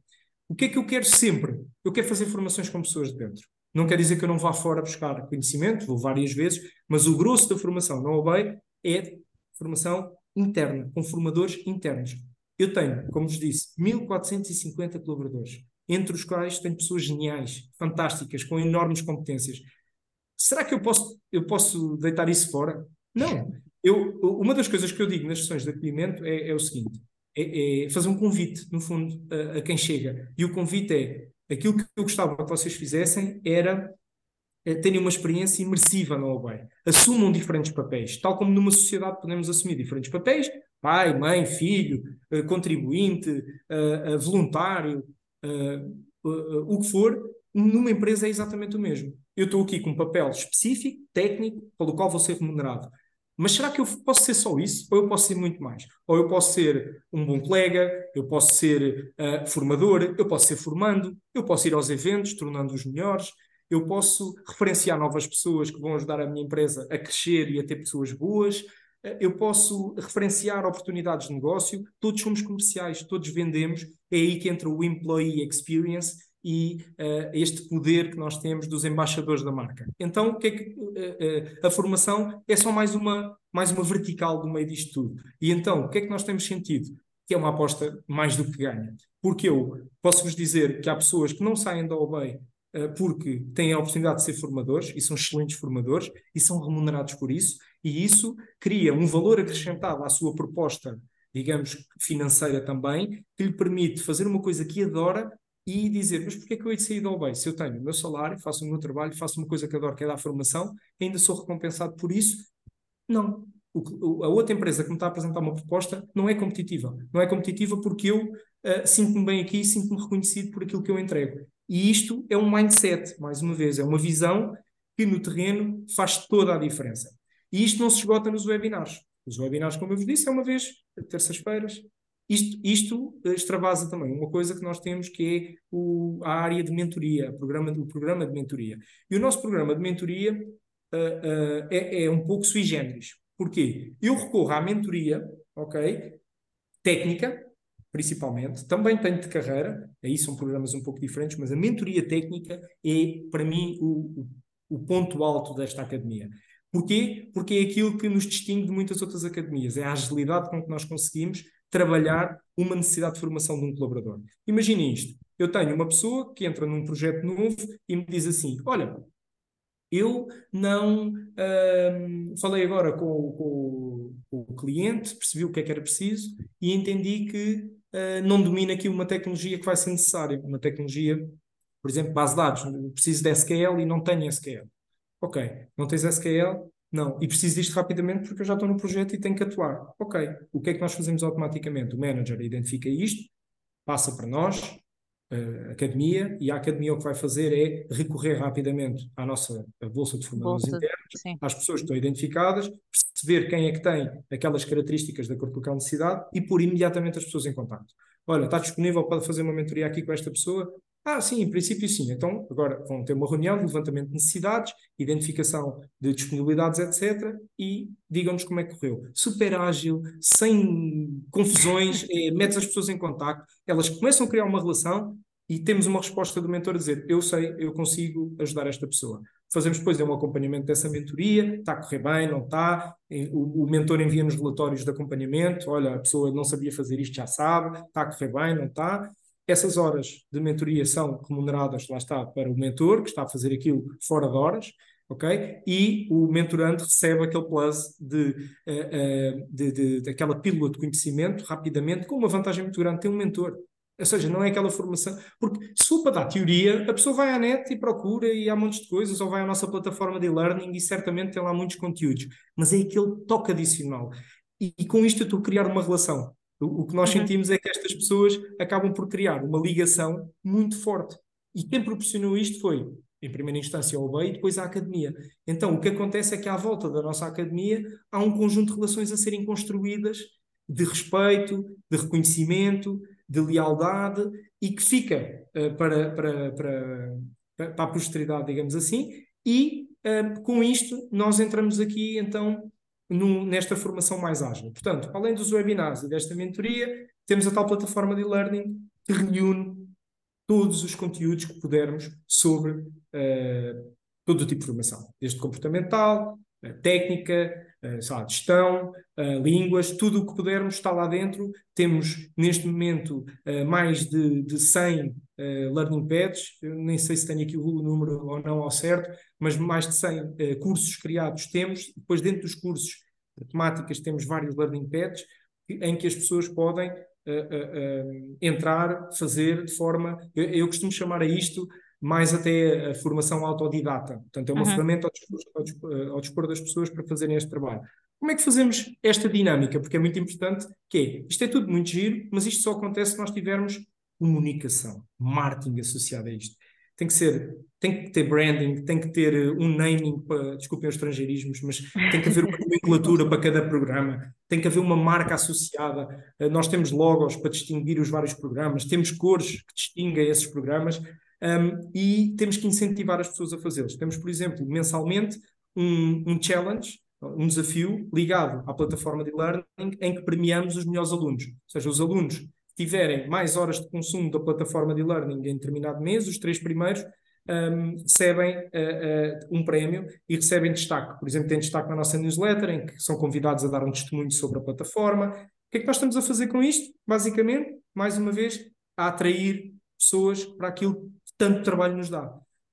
O que é que eu quero sempre? Eu quero fazer formações com pessoas de dentro. Não quer dizer que eu não vá fora buscar conhecimento, vou várias vezes, mas o grosso da formação na OBEI é formação interna, com formadores internos. Eu tenho, como vos disse, 1450 colaboradores, entre os quais tenho pessoas geniais, fantásticas, com enormes competências. Será que eu posso, eu posso deitar isso fora? Não. Eu, uma das coisas que eu digo nas sessões de acolhimento é, é o seguinte: é, é, fazer um convite, no fundo, a, a, quem chega. E o convite é aquilo que eu gostava que vocês fizessem era é, terem uma experiência imersiva no OBEI. Assumam diferentes papéis, tal como numa sociedade podemos assumir diferentes papéis: pai, mãe, filho, eh, contribuinte, uh, uh, voluntário, o que for. Numa empresa é exatamente o mesmo eu estou aqui com um papel específico, técnico, pelo qual vou ser remunerado. Mas será que eu posso ser só isso? Ou eu posso ser muito mais? Ou eu posso ser um bom colega, eu posso ser uh, formador, eu posso ser formando, eu posso ir aos eventos, tornando-os melhores, eu posso referenciar novas pessoas que vão ajudar a minha empresa a crescer e a ter pessoas boas, eu posso referenciar oportunidades de negócio, todos somos comerciais, todos vendemos, é aí que entra o employee experience e uh, este poder que nós temos dos embaixadores da marca. Então, o que é que uh, uh, a formação é só mais uma mais uma vertical do meio disto tudo. E então, o que é que nós temos sentido? Que é uma aposta mais do que ganha. Porque eu posso-vos dizer que há pessoas que não saem da OBEI porque têm a oportunidade de ser formadores e são excelentes formadores e são remunerados por isso, e isso cria um valor acrescentado à sua proposta, digamos, financeira também, que lhe permite fazer uma coisa que adora e dizer, mas porquê é que eu hei de sair da OBEI? Se eu tenho o meu salário, faço o meu trabalho, faço uma coisa que adoro, que é dar formação, ainda sou recompensado por isso? Não. O, a outra empresa que me está a apresentar uma proposta não é competitiva. Não é competitiva porque eu uh, sinto-me bem aqui, sinto-me reconhecido por aquilo que eu entrego. E isto é um mindset, mais uma vez, é uma visão que no terreno faz toda a diferença. E isto não se esgota nos webinars. Os webinars, como eu vos disse, é uma vez, terças-feiras. Isto, isto extravasa também uma coisa que nós temos que é o, a área de mentoria, o programa, o programa de mentoria. E o nosso programa de mentoria uh, uh, é, é um pouco sui generis. Porquê? Eu recorro à mentoria, ok? Técnica, principalmente. Também tenho de carreira, aí são programas um pouco diferentes, mas a mentoria técnica é, para mim, o, o, ponto alto desta academia. Porquê? Porque é aquilo que nos distingue de muitas outras academias, é a agilidade com que nós conseguimos trabalhar uma necessidade de formação de um colaborador. Imaginem isto, eu tenho uma pessoa que entra num projeto novo e me diz assim, olha, eu não hum, falei agora com, com, com, o cliente, percebi o que é que era preciso e entendi que uh, não domina aqui uma tecnologia que vai ser necessária, uma tecnologia, por exemplo, base de dados. Preciso de SQL e não tenho SQL. Ok, não tens SQL? Não, e preciso disto rapidamente porque eu já estou no projeto e tenho que atuar. Ok, o que é que nós fazemos automaticamente? O manager identifica isto, passa para nós, uh, academia, e a academia o que vai fazer é recorrer rapidamente à nossa bolsa de formadores bolsa, internos, sim. às pessoas que estão identificadas, perceber quem é que tem aquelas características da cor com necessidade e pôr imediatamente as pessoas em contato. Olha, está disponível para fazer uma mentoria aqui com esta pessoa? Ah, sim, em princípio sim. Então, agora vão ter uma reunião de levantamento de necessidades, identificação de disponibilidades, etc. E digam-nos como é que correu. Super ágil, sem confusões, é, metes as pessoas em contato, elas começam a criar uma relação e temos uma resposta do mentor a dizer: Eu sei, eu consigo ajudar esta pessoa. Fazemos depois um acompanhamento dessa mentoria, está a correr bem, não está. O, o mentor envia-nos relatórios de acompanhamento: olha, a pessoa não sabia fazer isto, já sabe, está a correr bem, não está. Essas horas de mentoria são remuneradas, lá está, para o mentor, que está a fazer aquilo fora de horas, ok? E o mentorante recebe aquele plus de, uh, uh, de, de, de, aquela pílula de conhecimento rapidamente, com uma vantagem muito grande, tem um mentor. Ou seja, não é aquela formação. Porque se for para dar teoria, a pessoa vai à net e procura e há montes de coisas, ou vai à nossa plataforma de e-learning e certamente tem lá muitos conteúdos. Mas é aquele toque adicional. E, e com isto eu estou a criar uma relação. O, o que nós uhum. sentimos é que estas pessoas acabam por criar uma ligação muito forte. E quem proporcionou isto foi, em primeira instância, o OBEI e depois a academia. Então, o que acontece é que à volta da nossa academia há um conjunto de relações a serem construídas de respeito, de reconhecimento, de lealdade e que fica uh, para, para, para, para a posteridade, digamos assim, e uh, com isto nós entramos aqui então num, nesta formação mais ágil. Portanto, além dos webinars e desta mentoria, temos a tal plataforma de e-learning que reúne todos os conteúdos que pudermos sobre uh, todo o tipo de formação, desde comportamental, uh, técnica, uh, gestão, uh, línguas, tudo o que pudermos está lá dentro. Temos neste momento mais de, de 100 learning pads, Eu nem sei se tenho aqui o número ou não ao certo, mas mais de 100 cursos criados temos. Depois, dentro dos cursos temáticas, temos vários learning pads em que as pessoas podem uh, uh, uh, entrar, fazer de forma. Eu, eu, costumo chamar a isto mais até a formação autodidata. Portanto, é uma uhum. ferramenta ao dispor, ao, dispor, ao dispor, das pessoas para fazerem este trabalho. Como é que fazemos esta dinâmica? Porque é muito importante que é, isto é tudo muito giro, mas isto só acontece se nós tivermos comunicação, marketing associado a isto tem que ser, tem que ter branding, tem que ter eh, um naming para, desculpem os estrangeirismos, mas tem que haver uma nomenclatura para cada programa, tem que haver uma marca associada. Eh, nós temos logos para distinguir os vários programas, temos cores que distinguem esses programas um, e temos que incentivar as pessoas a fazê-los. Temos, por exemplo, mensalmente um, um challenge, um desafio ligado à plataforma de learning em que premiamos os melhores alunos. Ou seja, os alunos tiverem mais horas de consumo da plataforma de learning em determinado mês, os três primeiros um, recebem uh, uh, um prémio e recebem destaque. Por exemplo, tem destaque na nossa newsletter, em que são convidados a dar um testemunho sobre a plataforma. O que é que nós estamos a fazer com isto? Basicamente, mais uma vez, a atrair pessoas para aquilo que tanto trabalho nos dá.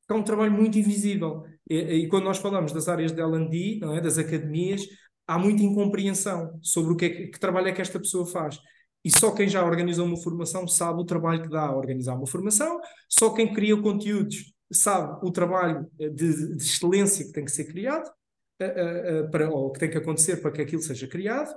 É um trabalho muito invisível. E, e quando nós falamos das áreas de L&D, é? das academias, há muita incompreensão sobre o que, é que, que trabalho é que esta pessoa faz. E só quem já organizou uma formação sabe o trabalho que dá a organizar uma formação, só quem cria conteúdos sabe o trabalho de, de excelência que tem que ser criado, uh, uh, para, ou que tem que acontecer para que aquilo seja criado.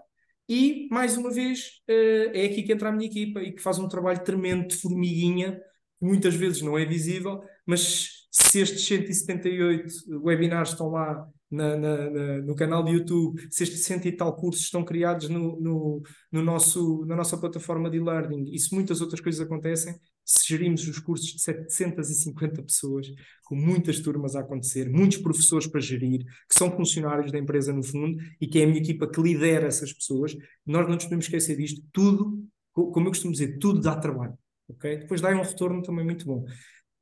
E, mais uma vez, é aqui que entra a minha equipa e que faz um trabalho tremendo de formiguinha, muitas vezes não é visível, mas se estes 178 webinars estão lá na, na, na, no canal de YouTube, se estes cento e tal cursos estão criados no, no, no nosso, na nossa plataforma de learning e se muitas outras coisas acontecem, se gerimos os cursos de 750 pessoas, com muitas turmas a acontecer, muitos professores para gerir, que são funcionários da empresa no fundo e que é a minha equipa que lidera essas pessoas, nós não nos podemos esquecer disto, tudo, como eu costumo dizer, tudo dá trabalho. Okay? Depois dá um retorno também muito bom.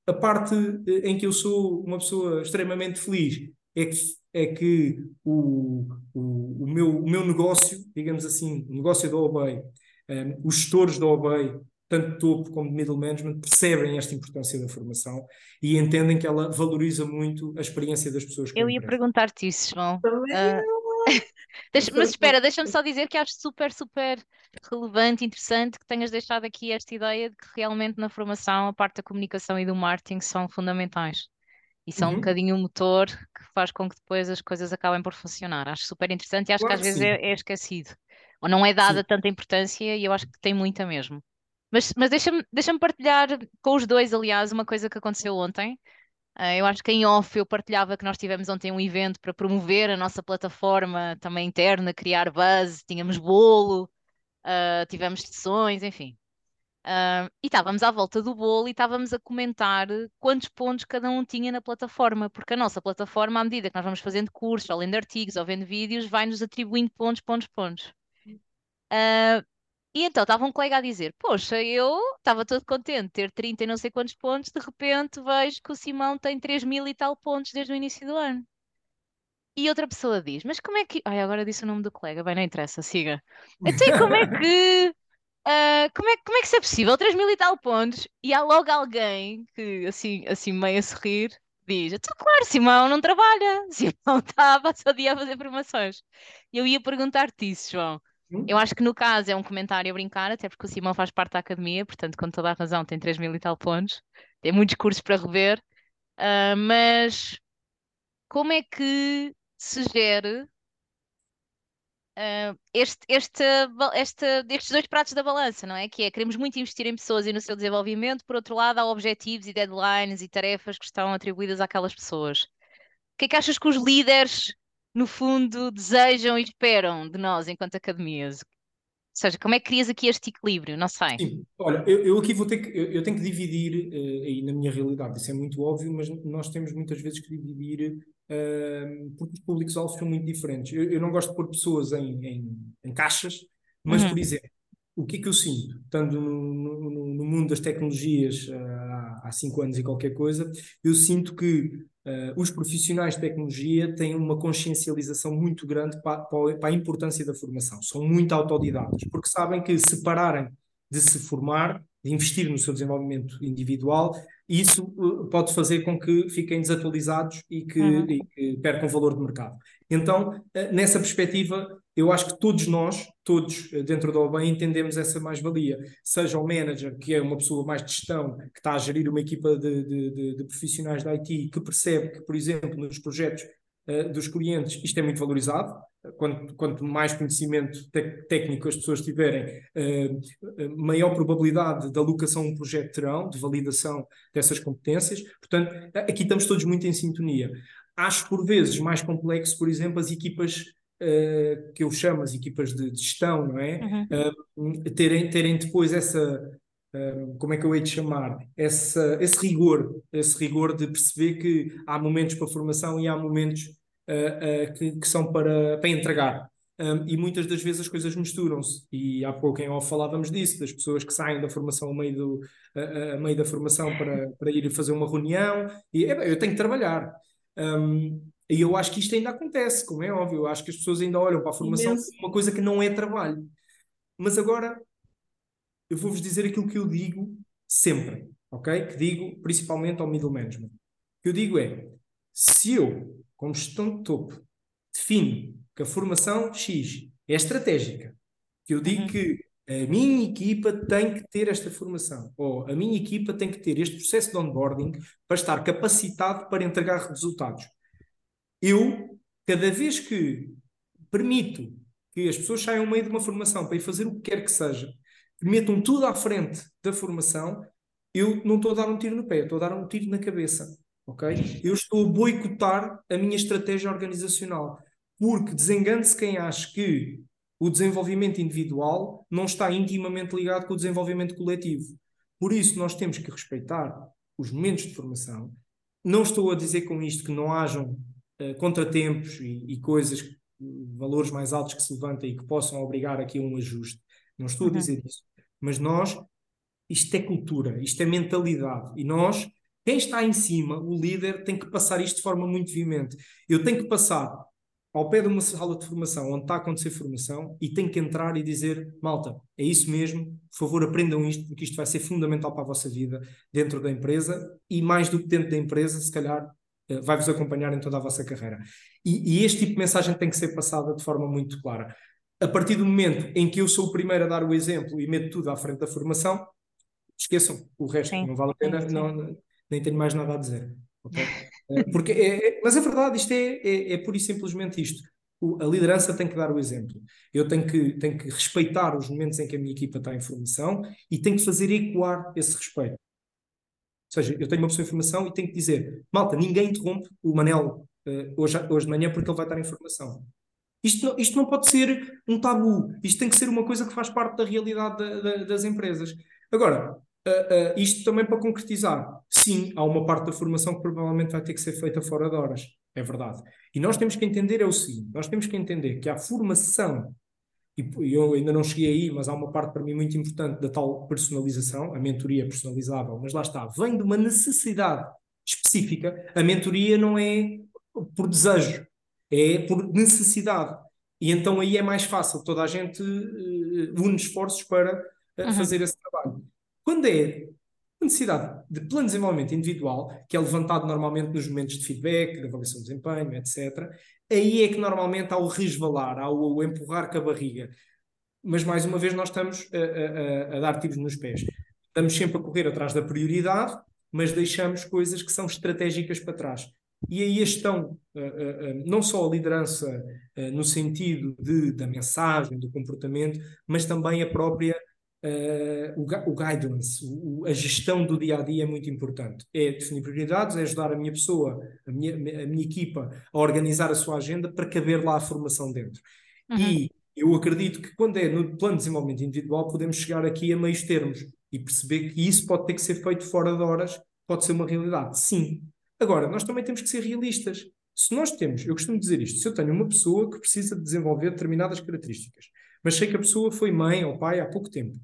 A parte eh, em que eu sou uma pessoa extremamente feliz é que, é que o, o, o, meu, o meu negócio, digamos assim, o negócio da OBEI, um, eh, os gestores da OBEI, tanto topo como de middle management, percebem esta importância da formação e entendem que ela valoriza muito a experiência das pessoas. Eu ia perguntar-te isso, João. Uh, deixa, mas espera, deixa-me só dizer que acho super, super relevante, interessante que tenhas deixado aqui esta ideia de que realmente na formação a parte da comunicação e do marketing são fundamentais. E são uhum. um bocadinho o motor que faz com que depois as coisas acabem por funcionar. Acho super interessante e acho claro que às vezes é, é, esquecido. Ou não é dada sim. tanta importância e eu acho que tem muita mesmo. Mas, mas deixa-me deixa partilhar com os dois, aliás, uma coisa que aconteceu ontem. Uh, eu acho que em off eu partilhava que nós tivemos ontem um evento para promover a nossa plataforma também interna, criar buzz, tínhamos bolo, uh, tivemos sessões, enfim. Uh, e estávamos à volta do bolo e estávamos a comentar quantos pontos cada um tinha na plataforma, porque a nossa plataforma, à medida que nós vamos fazendo cursos, ou lendo artigos, ou vendo vídeos, vai-nos atribuindo pontos, pontos, pontos. Uh, e então estava um colega a dizer: Poxa, eu estava todo contente de ter 30 e não sei quantos pontos, de repente vejo que o Simão tem 3 mil e tal pontos desde o início do ano. E outra pessoa diz: Mas como é que. Ai, agora disse o nome do colega, bem, não interessa, siga. Então, como é que. Uh, como, é, como é que isso é possível? 3 mil e tal pontos, e há logo alguém que, assim, assim meio a sorrir, diz: Então, claro, Simão não trabalha, Simão está a passar o dia a fazer formações. Eu ia perguntar-te isso, João. Eu acho que no caso é um comentário a brincar, até porque o Simão faz parte da academia, portanto, com toda a razão, tem 3 mil e tal pontos, tem muitos cursos para rever, uh, mas como é que se gere uh, este, este, este, estes dois pratos da balança, não é? Que é, queremos muito investir em pessoas e no seu desenvolvimento, por outro lado, há objetivos e deadlines e tarefas que estão atribuídas àquelas pessoas. O que é que achas que os líderes no fundo, desejam e esperam de nós enquanto academias? Ou seja, como é que crias aqui este equilíbrio? Não sei. Sim, olha, eu, eu aqui vou ter que, eu, eu tenho que dividir, uh, aí na minha realidade, isso é muito óbvio, mas nós temos muitas vezes que dividir uh, porque os públicos-alvos são muito diferentes. Eu, eu, não gosto de pôr pessoas em, em, em caixas, mas, uhum. por exemplo, o que é que eu sinto, estando no, no, no mundo das tecnologias uh, há, há cinco anos e qualquer coisa, eu sinto que uh, os profissionais de tecnologia têm uma consciencialização muito grande para, para, a importância da formação. São muito autodidatos, porque sabem que se pararem de se formar, de investir no seu desenvolvimento individual, isso uh, pode fazer com que fiquem desatualizados e que, uhum. e que percam valor de mercado. Então, uh, nessa perspectiva, eu acho que todos nós, todos uh, dentro da OBEM, entendemos essa mais-valia. Seja o manager, que é uma pessoa mais de gestão, que está a gerir uma equipa de, de, de, de profissionais da IT, que percebe que, por exemplo, nos projetos uh, dos clientes isto é muito valorizado, Quanto, quanto, mais conhecimento técnico as pessoas tiverem, uh, maior probabilidade de alocação a um projeto terão, de validação dessas competências. Portanto, aqui estamos todos muito em sintonia. Acho por vezes mais complexo, por exemplo, as equipas uh, que eu chamo as equipas de, de gestão, não é? Uhum. Uh, terem, terem depois essa, como é que eu hei de chamar, essa, esse rigor, esse rigor de perceber que há momentos para formação e há momentos uh, que, que, são para, para entregar. Um, e muitas das vezes as coisas misturam-se. E há pouco em off falávamos disso, das pessoas que saem da formação a meio, do, a, a meio da formação para, para ir fazer uma reunião e é, eu tenho que trabalhar. Um, e eu acho que isto ainda acontece, como é óbvio. Eu acho que as pessoas ainda olham para a formação como uma coisa que não é trabalho. Mas agora eu vou-vos dizer aquilo que eu digo sempre, ok? Que digo principalmente ao middle management. O que eu digo é: se eu como gestão de topo, define que a formação X é estratégica, que eu digo uhum. que a minha equipa tem que ter esta formação, ou a minha equipa tem que ter este processo de onboarding para estar capacitado para entregar resultados. Eu, cada vez que permito que as pessoas saiam meio de uma formação para ir fazer o que quer que seja, que metam tudo à frente da formação, eu não estou a dar um tiro no pé, estou a dar um tiro na cabeça. ok? Eu estou a boicotar a minha estratégia organizacional, porque desengane-se quem acha que o desenvolvimento individual não está intimamente ligado com o desenvolvimento coletivo. Por isso, nós temos que respeitar os momentos de formação. Não estou a dizer com isto que não hajam uh, contratempos e, e, coisas, valores mais altos que se levantem e que possam obrigar aqui a um ajuste. Não estou uhum. a dizer isso. Mas nós, isto é cultura, isto é mentalidade. E nós, quem está em cima, o líder, tem que passar isto de forma muito veemente. Eu tenho que passar ao pé de uma sala de formação onde está a acontecer formação e tem que entrar e dizer: malta, é isso mesmo, por favor, aprendam isto, porque isto vai ser fundamental para a vossa vida dentro da empresa e mais do que dentro da empresa, se calhar eh, vai-vos acompanhar em toda a vossa carreira. E, e, este tipo de mensagem tem que ser passada de forma muito clara. A partir do momento em que eu sou o primeiro a dar o exemplo e meto tudo à frente da formação, esqueçam o resto, sim, não vale a pena, sim, Não, nem tenho mais nada a dizer. Okay? Eh, porque é, é, mas é verdade, isto é, é, é pura e simplesmente isto. O, a liderança tem que dar o exemplo. Eu tenho que, tenho que respeitar os momentos em que a minha equipa está em formação e tenho que fazer ecoar esse respeito. Seja, eu tenho uma pessoa em formação e tenho que dizer: malta, ninguém interrompe o Manel uh, hoje, hoje de manhã porque ele vai estar em formação. Isto não, isto não pode ser um tabu, isto tem que ser uma coisa que faz parte da realidade da, da, das empresas. Agora, Uh, uh, isto também para concretizar, sim, há uma parte da formação que provavelmente vai ter que ser feita fora de horas, é verdade. E nós temos que entender é o seguinte: nós temos que entender que a formação, e eu ainda não cheguei aí, mas há uma parte para mim muito importante da tal personalização, a mentoria personalizável, mas lá está, vem de uma necessidade específica. A mentoria não é por desejo, é por necessidade. E então aí é mais fácil, toda a gente uh, une esforços para uhum. fazer esse trabalho. Quando é necessidade de plano de desenvolvimento individual, que é levantado normalmente nos momentos de feedback, de avaliação de desempenho, etc., aí é que normalmente há o resvalar, há o, empurrar com a barriga. Mas mais uma vez nós estamos a, a, a dar tiros nos pés. Estamos sempre a correr atrás da prioridade, mas deixamos coisas que são estratégicas para trás. E aí a gestão, não só a liderança no sentido de, da mensagem, do comportamento, mas também a própria Uh, o, o, guidance, o, a gestão do dia a dia é muito importante. É definir prioridades, é ajudar a minha pessoa, a minha, a minha equipa a organizar a sua agenda para caber lá a formação dentro. Uhum. E eu acredito que quando é no plano de desenvolvimento individual, podemos chegar aqui a meios termos e perceber que isso pode ter que ser feito fora de horas, pode ser uma realidade. Sim. Agora, nós também temos que ser realistas. Se nós temos, eu costumo dizer isto, se eu tenho uma pessoa que precisa de desenvolver determinadas características, mas sei que a pessoa foi mãe ou pai há pouco tempo,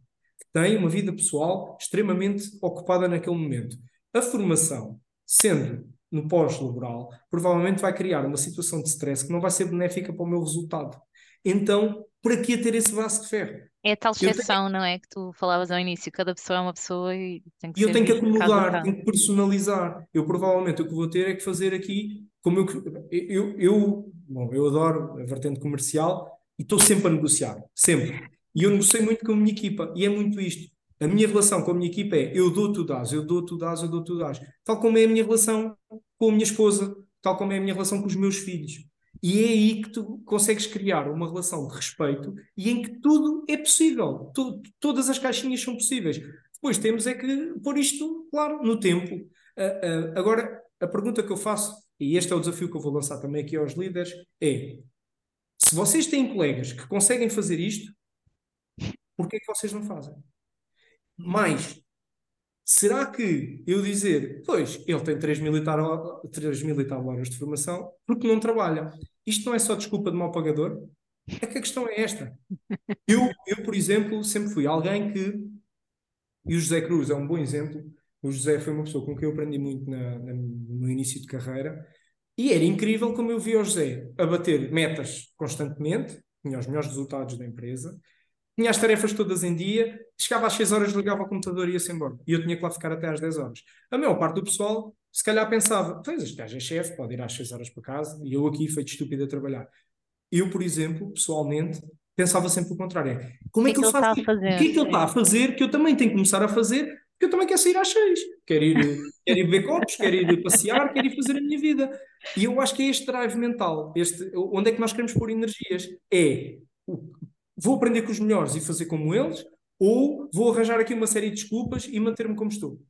tem uma vida pessoal extremamente ocupada naquele momento. A formação, sendo no pós-laboral, provavelmente vai criar uma situação de stress que não vai ser benéfica para o meu resultado. Então, para que ter esse braço de ferro? É a tal exceção, tenho... não é? Que tu falavas ao início, cada pessoa é uma pessoa e tem que E eu tenho que acomodar, tenho que personalizar. Eu provavelmente o que vou ter é que fazer aqui, como eu, eu, eu, bom, eu adoro a vertente comercial e estou sempre a negociar, sempre. E eu negociei muito com a minha equipa, e é muito isto. A minha relação com a minha equipa é eu dou, tu dás, eu dou, tu dás, eu dou, tu dás. Tal como é a minha relação com a minha esposa, tal como é a minha relação com os meus filhos. E é aí que tu consegues criar uma relação de respeito e em que tudo é possível. Tu, todas as caixinhas são possíveis. Depois temos é que pôr isto, claro, no tempo. Uh, uh, agora, a pergunta que eu faço, e este é o desafio que eu vou lançar também aqui aos líderes, é: se vocês têm colegas que conseguem fazer isto, Porquê é que vocês não fazem? Mais, será que eu dizer, pois, ele tem 3 mil, e tal, 3 mil e tal horas de formação, porque não trabalha? Isto não é só desculpa de mau pagador? É que a questão é esta. Eu, eu, por exemplo, sempre fui alguém que, e o José Cruz é um bom exemplo, o José foi uma pessoa com quem eu aprendi muito na, na, no meu início de carreira, e era incrível como eu via o José a bater metas constantemente, tinha os melhores resultados da empresa, tinha as tarefas todas em dia, chegava às 6 horas, ligava o computador e ia-se embora. E eu tinha que lá ficar até às 10 horas. A maior parte do pessoal, se calhar pensava, pois este gajo é chefe, pode ir às 6 horas para casa, e eu aqui feito estúpido a trabalhar. Eu, por exemplo, pessoalmente, pensava sempre o contrário. Como é que, que ele está a fazer? O que é que ele está a fazer que eu também tenho que começar a fazer? Porque eu também quero sair às seis. Quero ir, quero ir beber copos, quero ir passear, quero ir fazer a minha vida. E eu acho que é este drive mental. Este, onde é que nós queremos pôr energias? É vou aprender com os melhores e fazer como eles, ou vou arranjar aqui uma série de desculpas e manter-me como estou.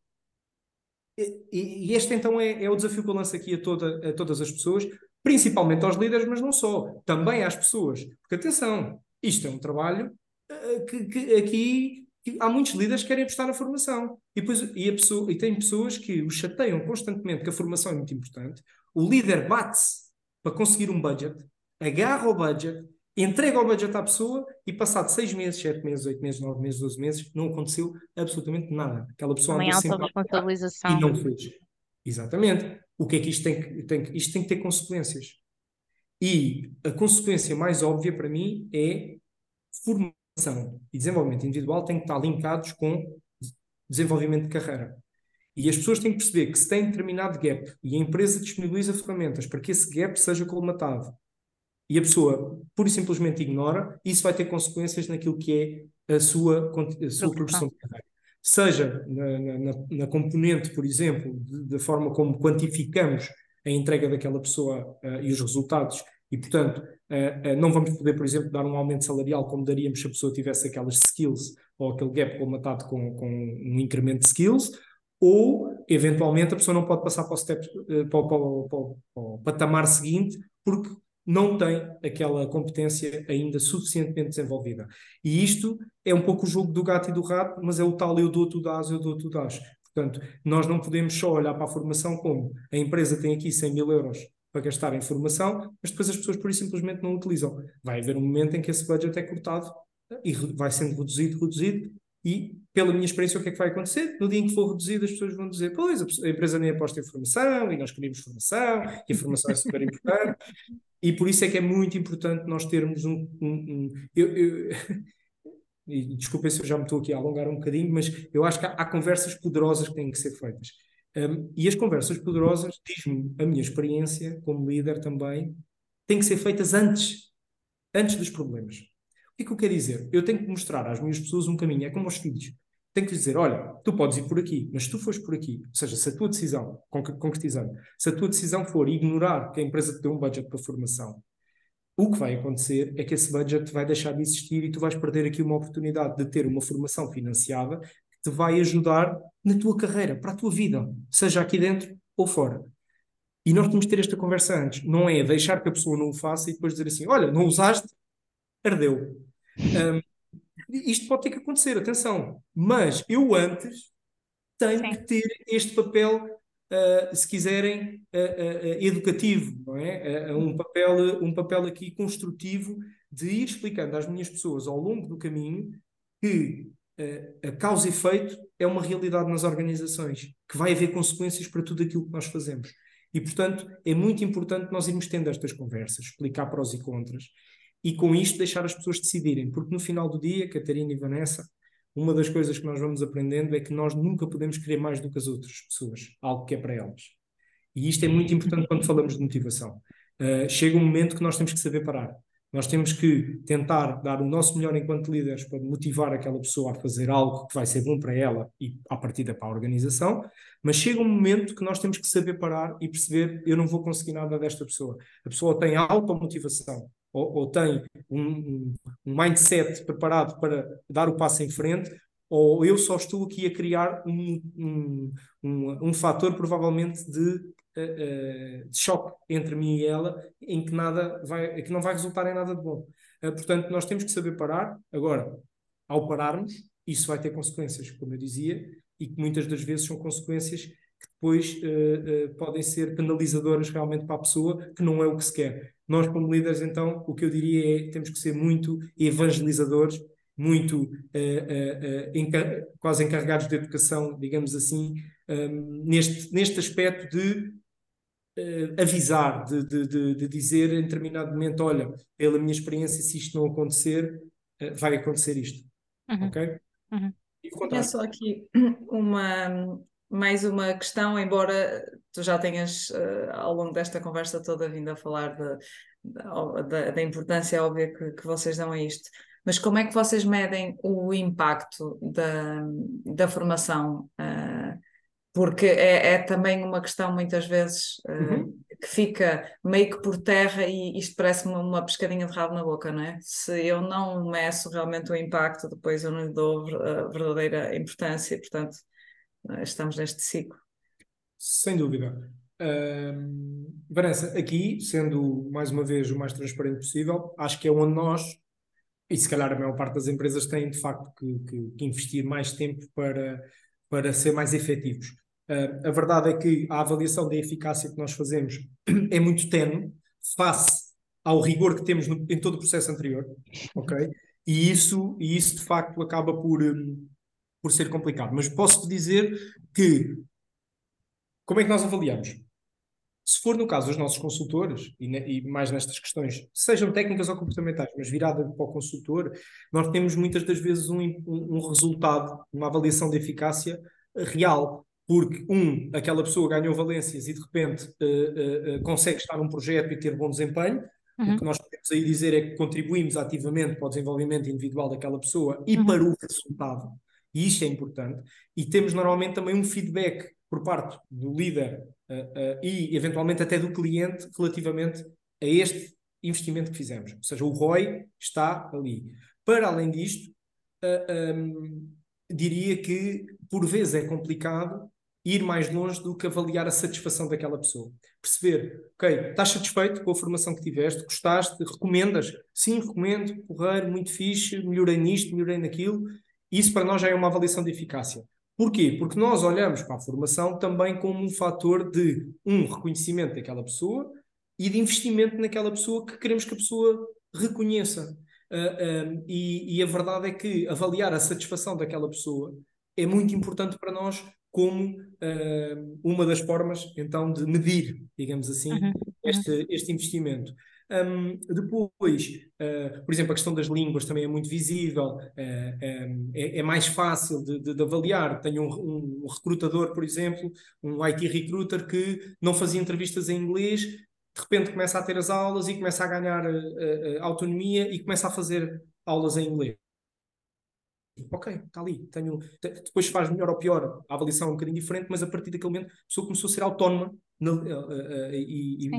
E, e este então é, é, o desafio que eu lanço aqui a, toda, a todas as pessoas, principalmente aos líderes, mas não só, também às pessoas. Porque atenção, isto é um trabalho uh, que, que, aqui que há muitos líderes que querem apostar na formação. E, depois, e, a pessoa, e tem pessoas que o chateiam constantemente que a formação é muito importante. O líder bate-se para conseguir um budget, agarra o budget, entrega o budget à pessoa e passado seis meses, sete meses, oito meses, nove meses, doze meses, não aconteceu absolutamente nada. Aquela pessoa Também autorresponsabilização. E não fez. Exatamente. O que é que isto tem que, tem que, isto tem que ter consequências? E a consequência mais óbvia para mim é formação e desenvolvimento individual têm que estar linkados com desenvolvimento de carreira. E as pessoas têm que perceber que se tem determinado gap e a empresa disponibiliza ferramentas para que esse gap seja colmatado e a pessoa pura e simplesmente ignora, isso vai ter consequências naquilo que é a sua, a sua progressão de carreira. Seja na, na, na componente, por exemplo, da forma como quantificamos a entrega daquela pessoa uh, e os resultados, e portanto uh, uh, não vamos poder, por exemplo, dar um aumento salarial como daríamos se a pessoa tivesse aquelas skills ou aquele gap colmatado com, com um incremento de skills, ou eventualmente a pessoa não pode passar para o, step, para, para, para, para o patamar seguinte porque não tem aquela competência ainda suficientemente desenvolvida. E isto é um pouco o jogo do gato e do rato, mas é o tal eu dou, tu dás, eu dou, tu dás. Portanto, nós não podemos só olhar para a formação como a empresa tem aqui 100 mil euros para gastar em formação, mas depois as pessoas por isso simplesmente não utilizam. Vai haver um momento em que esse budget é cortado e vai sendo reduzido, reduzido, e pela minha experiência, o que é que vai acontecer? No dia em que for reduzido, as pessoas vão dizer: Pois, a empresa nem aposta em formação, e nós queremos formação, e a formação é super importante. E por isso é que é muito importante nós termos um. um, um eu, eu, e desculpem se eu já me estou aqui a alongar um bocadinho, mas eu acho que há, há conversas poderosas que têm que ser feitas. Um, e as conversas poderosas, diz-me a minha experiência como líder também, têm que ser feitas antes, antes dos problemas. Que é que eu quero dizer? Eu tenho que mostrar às minhas pessoas um caminho, é como aos filhos tem que dizer: olha, tu podes ir por aqui, mas se tu fores por aqui, ou seja, se a tua decisão, concretizando, se a tua decisão for ignorar que a empresa te deu um budget para formação, o que vai acontecer é que esse budget vai deixar de existir e tu vais perder aqui uma oportunidade de ter uma formação financiada que te vai ajudar na tua carreira, para a tua vida, seja aqui dentro ou fora. E nós temos que ter esta conversa antes. Não é deixar que a pessoa não o faça e depois dizer assim: olha, não usaste, ardeu. Um, isto pode ter que acontecer, atenção. Mas eu antes tenho Sim. que ter este papel, uh, se quiserem, uh, uh, educativo, não é? um, papel, um papel aqui construtivo de ir explicando às minhas pessoas ao longo do caminho que a causa e efeito é uma realidade nas organizações, que vai haver consequências para tudo aquilo que nós fazemos. E, portanto, é muito importante nós irmos tendo estas conversas, explicar prós e contras e com isto deixar as pessoas decidirem, porque no final do dia, Catarina e Vanessa, uma das coisas que nós vamos aprendendo é que nós nunca podemos querer mais do que as outras pessoas, algo que é para elas. E isto é muito importante quando falamos de motivação. Uh, chega um momento que nós temos que saber parar. Nós temos que tentar dar o nosso melhor enquanto líderes para motivar aquela pessoa a fazer algo que vai ser bom para ela e, à partida, para a organização, mas chega um momento que nós temos que saber parar e perceber: eu não vou conseguir nada desta pessoa. A pessoa tem automotivação, ou, ou tem um, um, mindset preparado para dar o passo em frente, ou eu só estou aqui a criar um, um, um, um fator provavelmente de, uh, de, choque entre mim e ela, em que nada vai, que não vai resultar em nada de bom. Uh, portanto, nós temos que saber parar. Agora, ao pararmos, isso vai ter consequências, como eu dizia, e que muitas das vezes são consequências que depois uh, uh, podem ser penalizadoras realmente para a pessoa, que não é o que se quer. Nós, como líderes, então, o que eu diria é temos que ser muito evangelizadores, muito uh, encar quase encarregados de educação, digamos assim, um, neste, neste aspecto de avisar, de, de, de, de, dizer em determinado momento: olha, pela minha experiência, se isto não acontecer, vai acontecer isto. Uhum. Ok? Uhum. É só aqui uma, mais uma questão, embora tu já tenhas uh, ao longo desta conversa toda vindo a falar da, da importância óbvia que, que vocês dão a isto. Mas como é que vocês medem o impacto da, da formação? Uh, porque é, é, também uma questão, muitas vezes, uh, uhum. que fica meio que por terra e isto parece-me uma pescadinha de rabo na boca, não é? Se eu não meço realmente o impacto, depois eu não lhe dou a verdadeira importância, portanto, estamos neste ciclo. Sem dúvida. Uh, Vanessa, aqui, sendo mais uma vez o mais transparente possível, acho que é onde nós, e se calhar a maior parte das empresas têm de facto que, que, que investir mais tempo para, para ser mais efetivos. Uh, a verdade é que a avaliação da eficácia que nós fazemos é muito tenue face ao rigor que temos no, em todo o processo anterior, ok? E isso, e isso de facto acaba por, um, por ser complicado. Mas posso-te dizer que como é que nós avaliamos? Se for no caso dos nossos consultores, e, ne, e, mais nestas questões, sejam técnicas ou comportamentais, mas virada para o consultor, nós temos muitas das vezes um, um, um resultado, uma avaliação de eficácia real. Porque, um, aquela pessoa ganhou valências e de repente uh, uh, uh, consegue estar num projeto e ter bom desempenho. Uhum. O que nós podemos aí dizer é que contribuímos ativamente para o desenvolvimento individual daquela pessoa e uhum. para o resultado. E isto é importante. E temos normalmente também um feedback por parte do líder uh, uh, e eventualmente até do cliente relativamente a este investimento que fizemos. Ou seja, o ROI está ali. Para além disto, uh, eh, um, ehm, diria que por vezes é complicado ir mais longe do que avaliar a satisfação daquela pessoa. Perceber, ok, estás satisfeito com a formação que tiveste, gostaste, recomendas? Sim, recomendo, porreiro, muito fixe, melhorei nisto, melhorei naquilo. Isso para nós já é uma avaliação de eficácia. Porquê? Porque nós olhamos para a formação também como um fator de, um, reconhecimento daquela pessoa e de investimento naquela pessoa que queremos que a pessoa reconheça. Uh, ah, um, e, e, a verdade é que avaliar a satisfação daquela pessoa é muito importante para nós como uh, uma das formas, então, de medir, digamos assim, uhum. este, este investimento. Um, depois, uh, por exemplo, a questão das línguas também é muito visível, uh, um, é, é, mais fácil de, de, de avaliar. Tenho um, um, recrutador, por exemplo, um IT recruiter que não fazia entrevistas em inglês, de repente começa a ter as aulas e começa a ganhar uh, autonomia e começa a fazer aulas em inglês. Ok, está ali. Tenho... Depois faz melhor ou pior, a avaliação é um bocadinho diferente, mas a partir daquele momento a pessoa começou a ser autónoma na, e, e,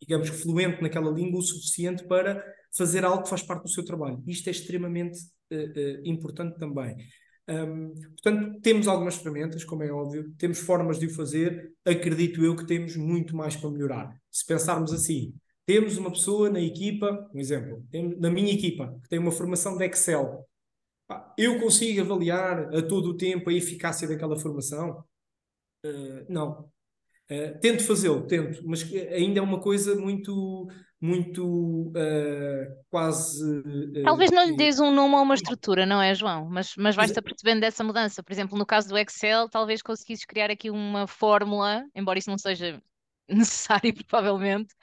digamos, fluente naquela língua o suficiente para fazer algo que faz parte do seu trabalho. Isto é extremamente uh, uh, importante também. Um, portanto, temos algumas ferramentas, como é óbvio, temos formas de o fazer, acredito eu que temos muito mais para melhorar. Se pensarmos assim, temos uma pessoa na equipa, um exemplo, na minha equipa, que tem uma formação de Excel. Eu consigo avaliar a todo o tempo a eficácia daquela formação? Uh, não. Uh, tento fazê-lo, tento, mas ainda é uma coisa muito, muito uh, quase. Uh, Talvez não lhe dês um nome ou uma estrutura, não é, João? Mas, mas vais-te apercebendo dessa mudança. Por exemplo, no caso do Excel, talvez conseguisses criar aqui uma fórmula, embora isso não seja necessário, provavelmente,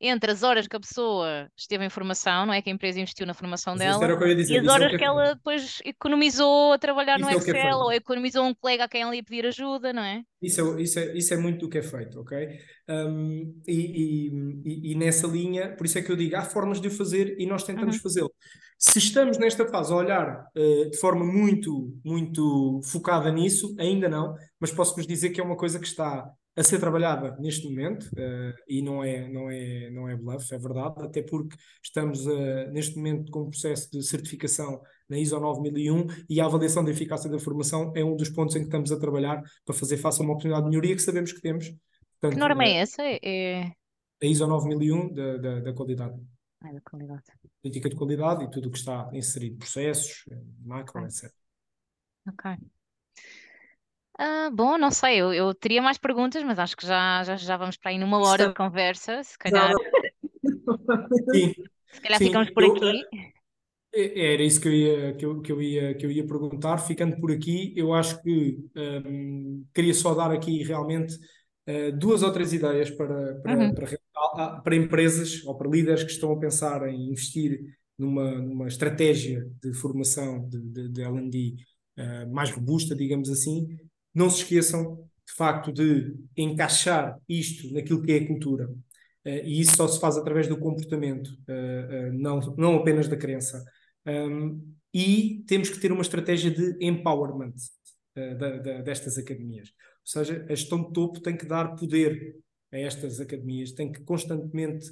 entre as horas que a pessoa esteve em formação, não é? Que a empresa investiu na formação Mas dela, dizer, e as horas é que, que ela depois economizou a trabalhar isso no é, é Excel, ou economizou um colega a quem ela ia pedir ajuda, não é? Isso é, isso é, isso é muito do que é feito, ok? Um, e, e, e, nessa linha, por isso é que eu digo, há formas de o fazer e nós tentamos uhum. fazê-lo. Se estamos nesta fase a olhar uh, de forma muito, muito focada nisso, ainda não, mas posso-vos dizer que é uma coisa que está a ser trabalhada neste momento uh, e não é, não, é, não é bluff, é verdade, até porque estamos uh, neste momento com um processo de certificação na ISO 9001 e a avaliação da eficácia da formação é um dos pontos em que estamos a trabalhar para fazer face a uma oportunidade de melhoria que sabemos que temos. Portanto, que norma é eh, essa? É... A ISO 9001 da, da, da qualidade. Ah, da qualidade. Política de qualidade e tudo o que está inserido, processos, macro, okay. etc. Ok. Ah, bom, não sei, eu, eu teria mais perguntas, mas acho que já, já, já vamos para aí numa hora de conversa, se calhar, Sim, se calhar sim. ficamos por Eu, aqui. É, era isso que eu ia, que eu, que eu ia, que eu ia perguntar. Ficando por aqui, eu acho que um, queria só dar aqui realmente uh, duas ou três ideias para, para, Uhum. para, para empresas ou para líderes que estão a pensar em investir numa, numa estratégia de formação de, de, de L&D uh, mais robusta, digamos assim, não se esqueçam, de facto, de encaixar isto naquilo que é a cultura. e isso só se faz através do comportamento, não, não apenas da crença. E temos que ter uma estratégia de empowerment destas academias. Ou seja, a gestão de topo tem que dar poder a estas academias, tem que constantemente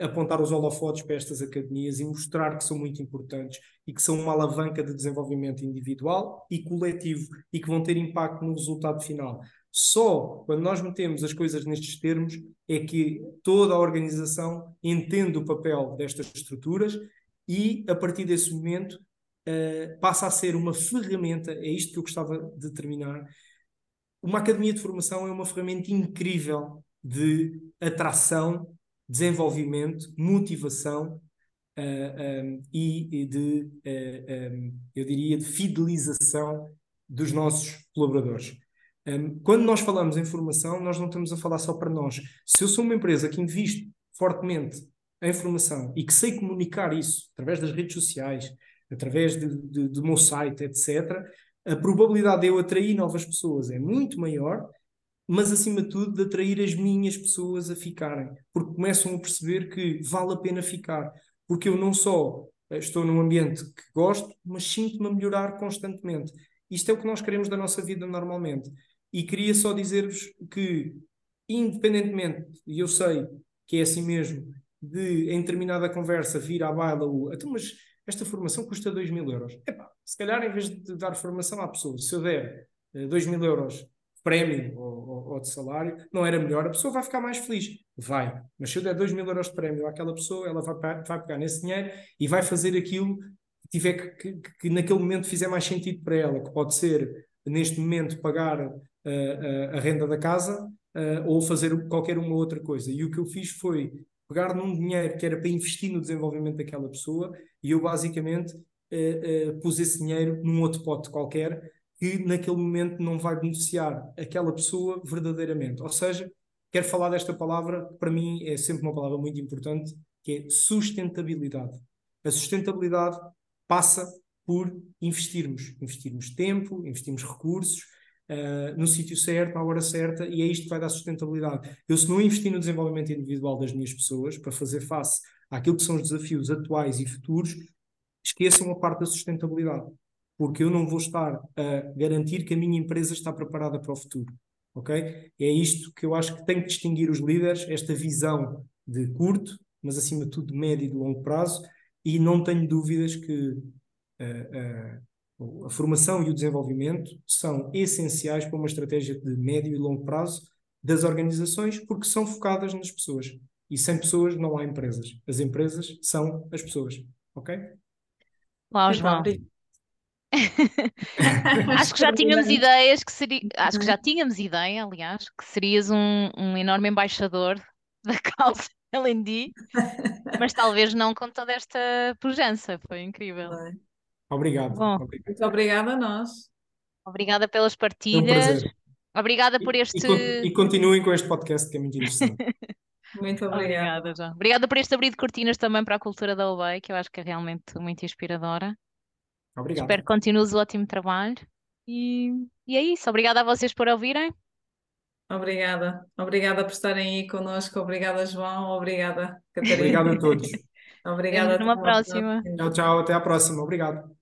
apontar os holofotes para estas academias e mostrar que são muito importantes e que são uma alavanca de desenvolvimento individual e coletivo e que vão ter impacto no resultado final. Só quando nós metemos as coisas nestes termos é que toda a organização entende o papel destas estruturas e, a partir desse momento, uh, passa a ser uma ferramenta, é isto que eu gostava de terminar. Uma academia de formação é uma ferramenta incrível de atração, desenvolvimento, motivação uh, eh, um, e, e, de, uh, eh, um, eu diria, de fidelização dos nossos colaboradores. Um, quando nós falamos em formação, nós não estamos a falar só para nós. Se eu sou uma empresa que investe fortemente em formação e que sei comunicar isso através das redes sociais, através de, de, do meu site, etc., a probabilidade de eu atrair novas pessoas é muito maior mas acima de tudo de atrair as minhas pessoas a ficarem, porque começam a perceber que vale a pena ficar, porque eu não só eh, estou num ambiente que gosto, mas sinto-me a melhorar constantemente. Isto é o que nós queremos da nossa vida normalmente. E queria só dizer-vos que, independentemente, e eu sei que é assim mesmo, de em determinada conversa vir à baila o então, mas esta formação custa 2 mil euros. Epá, se calhar em vez de dar formação à pessoa, se eu der 2 eh, mil euros prémio ou, ou, ou, de salário, não era melhor, a pessoa vai ficar mais feliz. Vai. Mas se eu der 2 mil euros de prémio àquela pessoa, ela vai, vai pegar nesse dinheiro e vai fazer aquilo que tiver que, que, que naquele momento fizer mais sentido para ela, que pode ser, neste momento, pagar uh, a renda da casa uh, ou fazer qualquer uma outra coisa. E o que eu fiz foi pegar num dinheiro que era para investir no desenvolvimento daquela pessoa e eu basicamente pus esse dinheiro num outro pote qualquer que naquele momento não vai beneficiar aquela pessoa verdadeiramente. Ou seja, quero falar desta palavra, que para mim é sempre uma palavra muito importante, que é sustentabilidade. A sustentabilidade passa por investirmos, investirmos tempo, investirmos recursos uh, no sítio certo, à hora certa, e é isto que vai dar sustentabilidade. Eu, se não investir no desenvolvimento individual das minhas pessoas para fazer face àquilo que são os desafios atuais e futuros, esqueçam a parte da sustentabilidade porque eu não vou estar a garantir que a minha empresa está preparada para o futuro. Ok? É isto que eu acho que tem que distinguir os líderes, esta visão de curto, mas acima de tudo de médio e de longo prazo, e não tenho dúvidas que uh, uh, a formação e o desenvolvimento são essenciais para uma estratégia de médio e longo prazo das organizações, porque são focadas nas pessoas. E sem pessoas não há empresas. As empresas são as pessoas. Ok? Uau, João. acho que já tínhamos ideias que seria, acho que já tínhamos ideia, aliás, que serias um, um enorme embaixador da causa LND, mas talvez não com toda esta pujança, foi incrível. Obrigado. Bom, obrigado. Muito obrigada a nós. Obrigada pelas partilhas. Um obrigada por este. E, e, continuem com este podcast que é muito interessante. muito obrigada. Obrigada, João. Obrigada por este abrir de cortinas também para a cultura da UBEI, que eu acho que é realmente muito inspiradora. Obrigado. Espero que continues o ótimo trabalho. E, e é isso. Obrigada a vocês por ouvirem. Obrigada. Obrigada por estarem aí connosco. Obrigada, João. Obrigada, Catarina. Obrigado a todos. Obrigada. Até uma próxima. Tchau, tchau. Até a próxima. Obrigado.